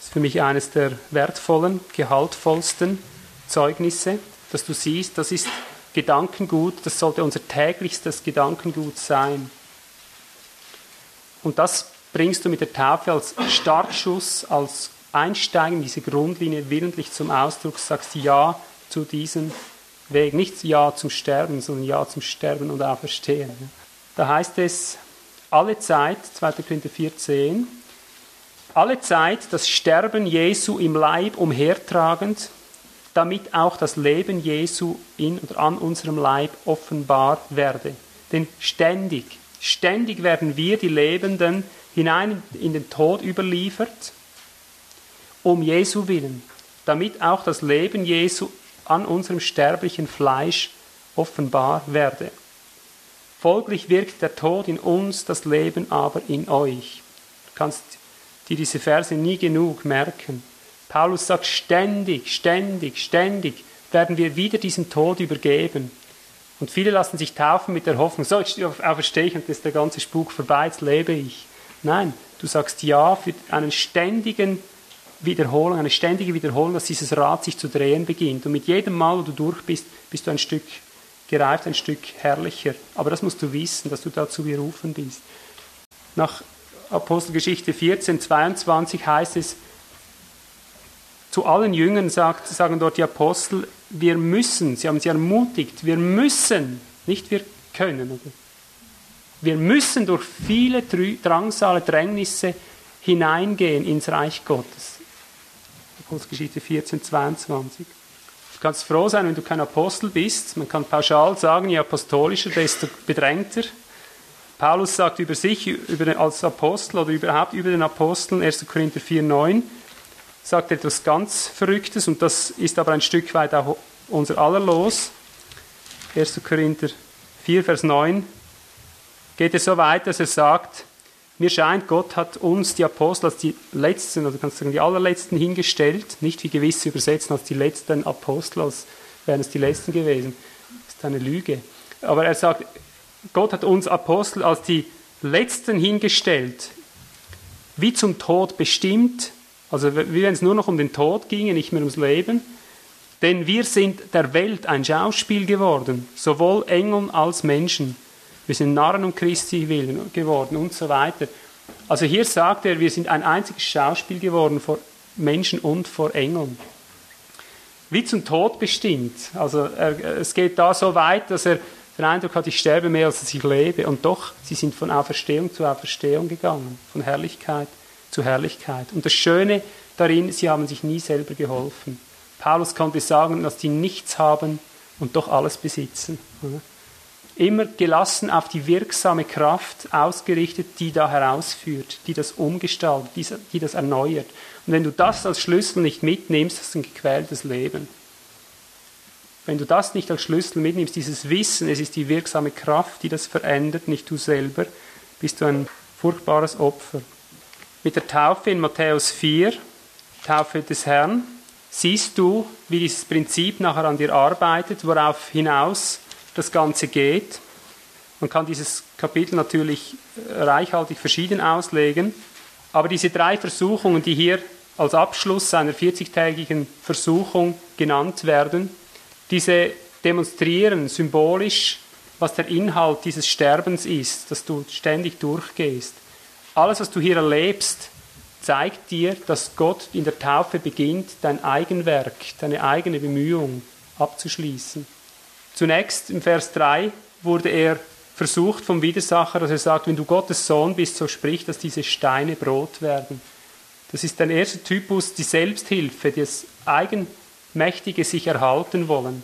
ist für mich eines der wertvollen, gehaltvollsten Zeugnisse, dass du siehst, das ist Gedankengut, das sollte unser täglichstes Gedankengut sein. Und das bringst du mit der Taufe als Startschuss, als Einsteigen in diese Grundlinie willentlich zum Ausdruck, sagst Ja zu diesem Weg. Nicht Ja zum Sterben, sondern Ja zum Sterben und Auferstehen. Da heißt es, alle Zeit, 2. Korinther 14, alle Zeit das Sterben Jesu im Leib umhertragend, damit auch das Leben Jesu in oder an unserem Leib offenbar werde. Denn ständig, ständig werden wir, die Lebenden, hinein in den Tod überliefert, um Jesu willen, damit auch das Leben Jesu an unserem sterblichen Fleisch offenbar werde. Folglich wirkt der Tod in uns, das Leben aber in euch. Du kannst dir diese Verse nie genug merken. Paulus sagt ständig, ständig, ständig werden wir wieder diesem Tod übergeben. Und viele lassen sich taufen mit der Hoffnung, so, jetzt auferstehe ich und ist der ganze Spuk vorbei, jetzt lebe ich. Nein, du sagst Ja für einen ständigen Wiederholung, eine ständige Wiederholung, dass dieses Rad sich zu drehen beginnt. Und mit jedem Mal, wo du durch bist, bist du ein Stück gereift, ein Stück herrlicher. Aber das musst du wissen, dass du dazu berufen bist. Nach Apostelgeschichte 14, 22 heißt es, zu allen Jüngern sagt, sagen dort die Apostel, wir müssen, sie haben sie ermutigt, wir müssen, nicht wir können. Oder? Wir müssen durch viele Drangsale, Drängnisse hineingehen ins Reich Gottes. Apostelgeschichte 14, 22. Du kannst froh sein, wenn du kein Apostel bist. Man kann pauschal sagen, je apostolischer, desto bedrängter. Paulus sagt über sich über, als Apostel oder überhaupt über den Aposteln, 1. Korinther 4, 9, sagt etwas ganz Verrücktes und das ist aber ein Stück weit auch unser aller Los. 1. Korinther 4, Vers 9 geht es so weit, dass er sagt, mir scheint, Gott hat uns, die Apostel, als die letzten, oder kannst du sagen, die allerletzten hingestellt, nicht wie gewisse übersetzen als die letzten Apostel, als wären es die letzten gewesen. Das ist eine Lüge. Aber er sagt, Gott hat uns Apostel als die letzten hingestellt, wie zum Tod bestimmt, also wie wenn es nur noch um den Tod ginge, nicht mehr ums Leben. Denn wir sind der Welt ein Schauspiel geworden, sowohl Engeln als Menschen. Wir sind Narren um Christi willen geworden und so weiter. Also hier sagt er, wir sind ein einziges Schauspiel geworden vor Menschen und vor Engeln. Wie zum Tod bestimmt. Also er, es geht da so weit, dass er den Eindruck hat, ich sterbe mehr, als dass ich lebe. Und doch, sie sind von Auferstehung zu Auferstehung gegangen, von Herrlichkeit zu Herrlichkeit. Und das Schöne darin, sie haben sich nie selber geholfen. Paulus konnte sagen, dass sie nichts haben und doch alles besitzen immer gelassen auf die wirksame Kraft ausgerichtet, die da herausführt, die das umgestaltet, die, das erneuert. Und wenn du das als Schlüssel nicht mitnimmst, hast du ein gequältes Leben. Wenn du das nicht als Schlüssel mitnimmst, dieses Wissen, es ist die wirksame Kraft, die das verändert, nicht du selber, bist du ein furchtbares Opfer. Mit der Taufe in Matthäus 4, Taufe des Herrn, siehst du, wie dieses Prinzip nachher an dir arbeitet, worauf hinaus das Ganze geht. Man kann dieses Kapitel natürlich reichhaltig verschieden auslegen, aber diese drei Versuchungen, die hier als Abschluss einer 40-tägigen Versuchung genannt werden, diese demonstrieren symbolisch, was der Inhalt dieses Sterbens ist, dass du ständig durchgehst. Alles, was du hier erlebst, zeigt dir, dass Gott in der Taufe beginnt, dein Eigenwerk, deine eigene Bemühung abzuschließen. Zunächst im Vers 3 wurde er versucht vom Widersacher, dass er sagt, wenn du Gottes Sohn bist, so sprich, dass diese Steine Brot werden. Das ist der erste Typus, die Selbsthilfe, das eigenmächtige sich erhalten wollen.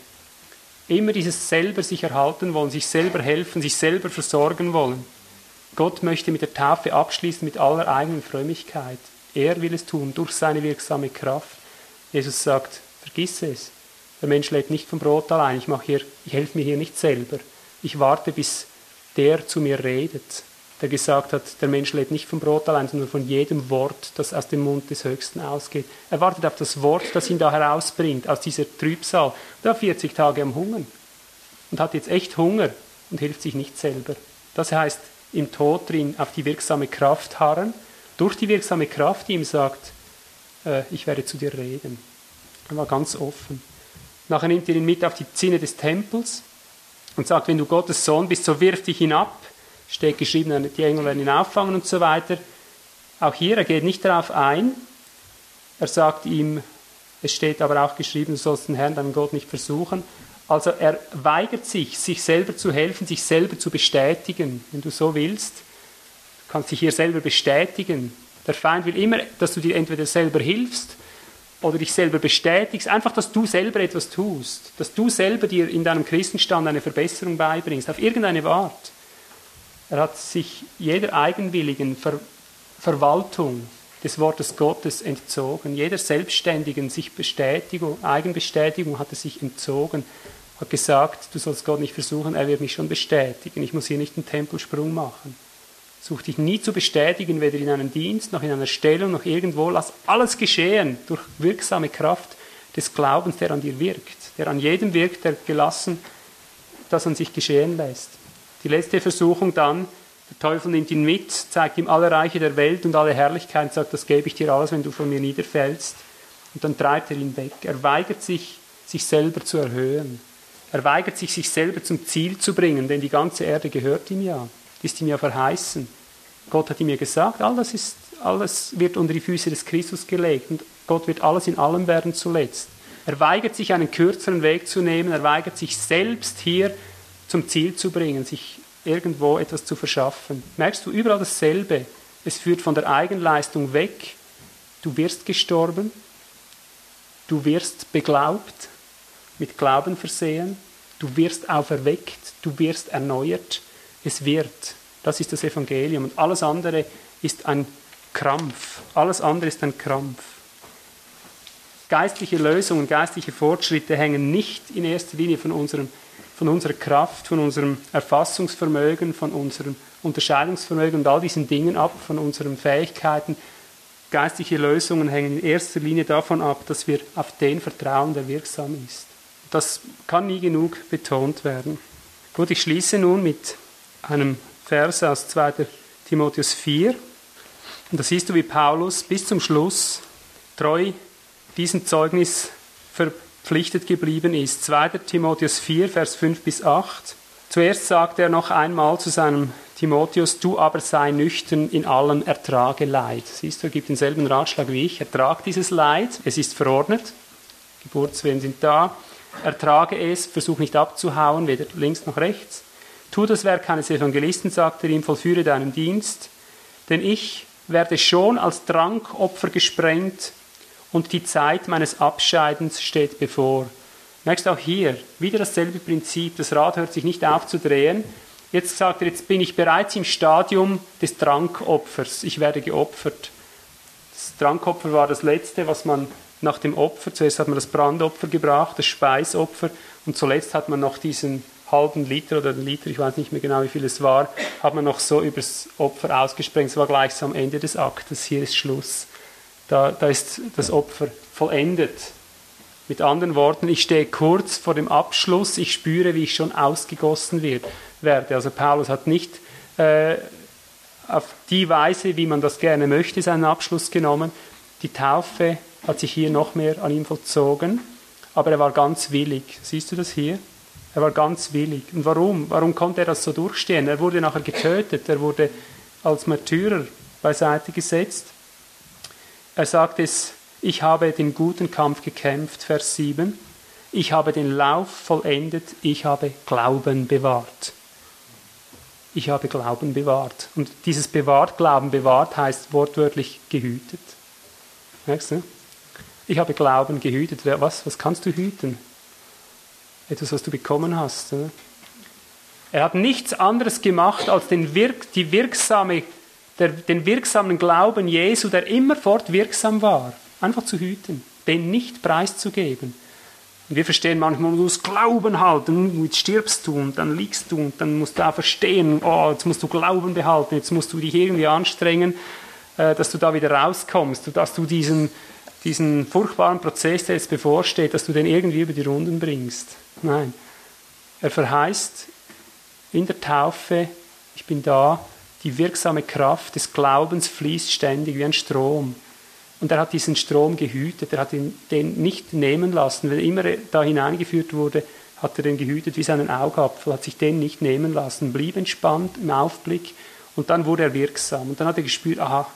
Immer dieses selber sich erhalten wollen, sich selber helfen, sich selber versorgen wollen. Gott möchte mit der Taufe abschließen mit aller eigenen Frömmigkeit. Er will es tun durch seine wirksame Kraft. Jesus sagt, vergiss es. Der Mensch lebt nicht vom Brot allein. Ich, hier, ich helfe mir hier nicht selber. Ich warte, bis der zu mir redet, der gesagt hat, der Mensch lebt nicht vom Brot allein, sondern von jedem Wort, das aus dem Mund des Höchsten ausgeht. Er wartet auf das Wort, das ihn da herausbringt, aus dieser Trübsal. War 40 Tage am Hungern und hat jetzt echt Hunger und hilft sich nicht selber. Das heißt, im Tod drin auf die wirksame Kraft harren, durch die wirksame Kraft, die ihm sagt, äh, ich werde zu dir reden. Er war ganz offen. Nachher nimmt er ihn mit auf die Zinne des Tempels und sagt, wenn du Gottes Sohn bist, so wirf dich hinab. Steht geschrieben, die Engel werden ihn auffangen und so weiter. Auch hier, er geht nicht darauf ein. Er sagt ihm, es steht aber auch geschrieben, du sollst den Herrn, deinen Gott nicht versuchen. Also er weigert sich, sich selber zu helfen, sich selber zu bestätigen, wenn du so willst. Du kannst dich hier selber bestätigen. Der Feind will immer, dass du dir entweder selber hilfst oder dich selber bestätigst, einfach, dass du selber etwas tust, dass du selber dir in deinem Christenstand eine Verbesserung beibringst, auf irgendeine Art. Er hat sich jeder eigenwilligen Ver Verwaltung des Wortes Gottes entzogen, jeder selbstständigen sich Bestätigung, Eigenbestätigung hat er sich entzogen, hat gesagt, du sollst Gott nicht versuchen, er wird mich schon bestätigen, ich muss hier nicht einen Tempelsprung machen. Such dich nie zu bestätigen, weder in einem Dienst, noch in einer Stellung, noch irgendwo. Lass alles geschehen durch wirksame Kraft des Glaubens, der an dir wirkt, der an jedem wirkt, der gelassen das an sich geschehen lässt. Die letzte Versuchung dann, der Teufel nimmt ihn mit, zeigt ihm alle Reiche der Welt und alle Herrlichkeit sagt, das gebe ich dir alles, wenn du von mir niederfällst. Und dann treibt er ihn weg. Er weigert sich, sich selber zu erhöhen. Er weigert sich, sich selber zum Ziel zu bringen, denn die ganze Erde gehört ihm ja, ist ihm ja verheißen. Gott hat ihm ja gesagt, alles, ist, alles wird unter die Füße des Christus gelegt und Gott wird alles in allem werden zuletzt. Er weigert sich, einen kürzeren Weg zu nehmen, er weigert sich selbst hier zum Ziel zu bringen, sich irgendwo etwas zu verschaffen. Merkst du überall dasselbe? Es führt von der Eigenleistung weg. Du wirst gestorben, du wirst beglaubt, mit Glauben versehen, du wirst auferweckt, du wirst erneuert. Es wird. Das ist das Evangelium. Und alles andere ist ein Krampf. Alles andere ist ein Krampf. Geistliche Lösungen, geistliche Fortschritte hängen nicht in erster Linie von, unserem, von unserer Kraft, von unserem Erfassungsvermögen, von unserem Unterscheidungsvermögen und all diesen Dingen ab, von unseren Fähigkeiten. Geistliche Lösungen hängen in erster Linie davon ab, dass wir auf den vertrauen, der wirksam ist. Das kann nie genug betont werden. Gut, ich schließe nun mit einem Vers aus 2. Timotheus 4. Und da siehst du, wie Paulus bis zum Schluss treu diesem Zeugnis verpflichtet geblieben ist. 2. Timotheus 4, Vers 5 bis 8. Zuerst sagt er noch einmal zu seinem Timotheus, du aber sei nüchtern in allem, ertrage Leid. Siehst du, er gibt denselben Ratschlag wie ich. Ertrag dieses Leid, es ist verordnet. Geburtswehen sind da. Ertrage es, versuch nicht abzuhauen, weder links noch rechts. Tu das Werk eines Evangelisten, sagt er ihm, vollführe deinen Dienst, denn ich werde schon als Trankopfer gesprengt und die Zeit meines Abscheidens steht bevor. Merkst auch hier wieder dasselbe Prinzip. Das Rad hört sich nicht auf zu drehen. Jetzt sagt er, jetzt bin ich bereits im Stadium des Trankopfers. Ich werde geopfert. Das Trankopfer war das letzte, was man nach dem Opfer, zuerst hat man das Brandopfer gebracht, das Speisopfer und zuletzt hat man noch diesen halben Liter oder einen Liter, ich weiß nicht mehr genau, wie viel es war, hat man noch so übers Opfer ausgesprengt. Es war gleich so am Ende des Aktes. Hier ist Schluss. Da, da ist das Opfer vollendet. Mit anderen Worten, ich stehe kurz vor dem Abschluss. Ich spüre, wie ich schon ausgegossen wird, werde. Also Paulus hat nicht äh, auf die Weise, wie man das gerne möchte, seinen Abschluss genommen. Die Taufe hat sich hier noch mehr an ihm vollzogen, aber er war ganz willig. Siehst du das hier? Er war ganz willig. Und warum? Warum konnte er das so durchstehen? Er wurde nachher getötet, er wurde als Märtyrer beiseite gesetzt. Er sagt es, ich habe den guten Kampf gekämpft, Vers 7. Ich habe den Lauf vollendet, ich habe Glauben bewahrt. Ich habe Glauben bewahrt. Und dieses bewahrt, Glauben bewahrt heißt wortwörtlich gehütet. Merkst du? Ich habe Glauben gehütet. Was, was kannst du hüten? Etwas, was du bekommen hast. Er hat nichts anderes gemacht, als den, Wirk, die wirksame, der, den wirksamen Glauben Jesu, der immerfort wirksam war, einfach zu hüten, den nicht preiszugeben. Und wir verstehen manchmal, du musst Glauben halten, jetzt stirbst du und dann liegst du und dann musst du auch verstehen, oh, jetzt musst du Glauben behalten, jetzt musst du dich irgendwie anstrengen, äh, dass du da wieder rauskommst, dass du diesen, diesen furchtbaren Prozess, der jetzt bevorsteht, dass du den irgendwie über die Runden bringst. Nein. Er verheißt in der Taufe, ich bin da, die wirksame Kraft des Glaubens fließt ständig wie ein Strom. Und er hat diesen Strom gehütet, er hat ihn, den nicht nehmen lassen. Wenn immer er da hineingeführt wurde, hat er den gehütet wie seinen Augapfel, hat sich den nicht nehmen lassen, blieb entspannt im Aufblick und dann wurde er wirksam. Und dann hat er gespürt, aha,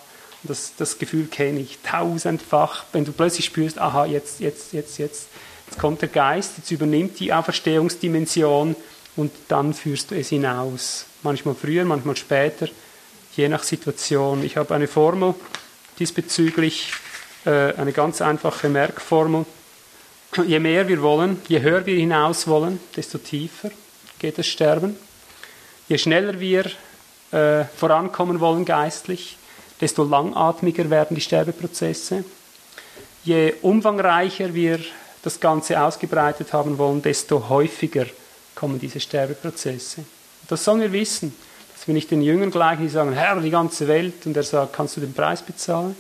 das, das Gefühl kenne ich tausendfach, wenn du plötzlich spürst, aha, jetzt, jetzt, jetzt, jetzt Jetzt kommt der Geist, jetzt übernimmt die Auferstehungsdimension und dann führst du es hinaus. Manchmal früher, manchmal später, je nach Situation. Ich habe eine Formel diesbezüglich, äh, eine ganz einfache Merkformel. Je mehr wir wollen, je höher wir hinaus wollen, desto tiefer geht das Sterben. Je schneller wir äh, vorankommen wollen geistlich, desto langatmiger werden die Sterbeprozesse. Je umfangreicher wir das Ganze ausgebreitet haben wollen, desto häufiger kommen diese Sterbeprozesse. Das sollen wir wissen, dass wir nicht den Jüngern gleichen, die sagen, Herr, die ganze Welt, und er sagt, kannst du den Preis bezahlen?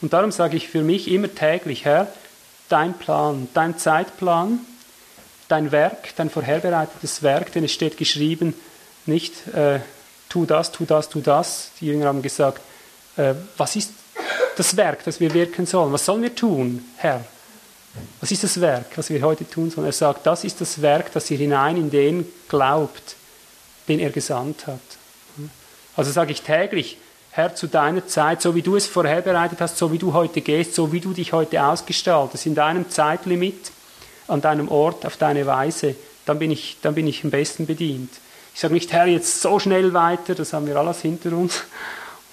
Und darum sage ich für mich immer täglich, Herr, dein Plan, dein Zeitplan, dein Werk, dein vorherbereitetes Werk, denn es steht geschrieben, nicht äh, tu das, tu das, tu das. Die Jünger haben gesagt, äh, was ist das Werk, das wir wirken sollen? Was sollen wir tun, Herr? Was ist das Werk, was wir heute tun sollen? Er sagt, das ist das Werk, dass ihr hinein in den glaubt, den er gesandt hat. Also sage ich täglich, Herr, zu deiner Zeit, so wie du es vorherbereitet hast, so wie du heute gehst, so wie du dich heute ausgestaltest, in deinem Zeitlimit, an deinem Ort, auf deine Weise, dann bin ich, dann bin ich am besten bedient. Ich sage nicht, Herr, jetzt so schnell weiter, das haben wir alles hinter uns.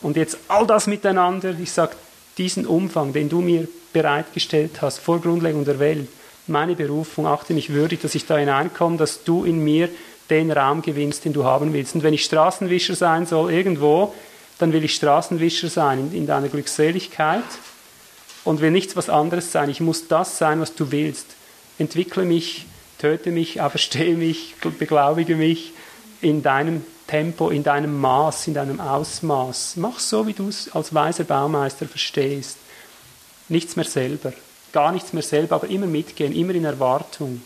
Und jetzt all das miteinander. Ich sage, diesen Umfang, den du mir bereitgestellt hast, vor Grundlegung der Welt, meine Berufung, achte mich würdig, dass ich da hineinkomme, dass du in mir den Raum gewinnst, den du haben willst. Und wenn ich Straßenwischer sein soll irgendwo, dann will ich Straßenwischer sein in, in deiner Glückseligkeit und will nichts was anderes sein. Ich muss das sein, was du willst. Entwickle mich, töte mich, auferstehe mich, beglaubige mich in deinem Tempo, in deinem Maß, in deinem Ausmaß. Mach so, wie du es als weiser Baumeister verstehst. Nichts mehr selber, gar nichts mehr selber, aber immer mitgehen, immer in Erwartung.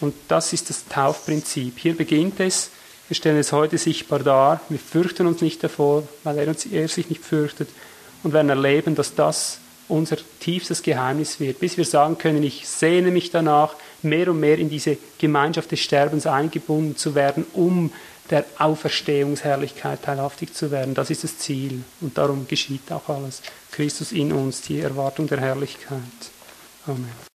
Und das ist das Taufprinzip. Hier beginnt es. Wir stellen es heute sichtbar dar. Wir fürchten uns nicht davor, weil er, uns, er sich nicht fürchtet. Und werden erleben, dass das unser tiefstes Geheimnis wird, bis wir sagen können, ich sehne mich danach, mehr und mehr in diese Gemeinschaft des Sterbens eingebunden zu werden, um der Auferstehungsherrlichkeit teilhaftig zu werden. Das ist das Ziel und darum geschieht auch alles. Christus in uns, die Erwartung der Herrlichkeit. Amen.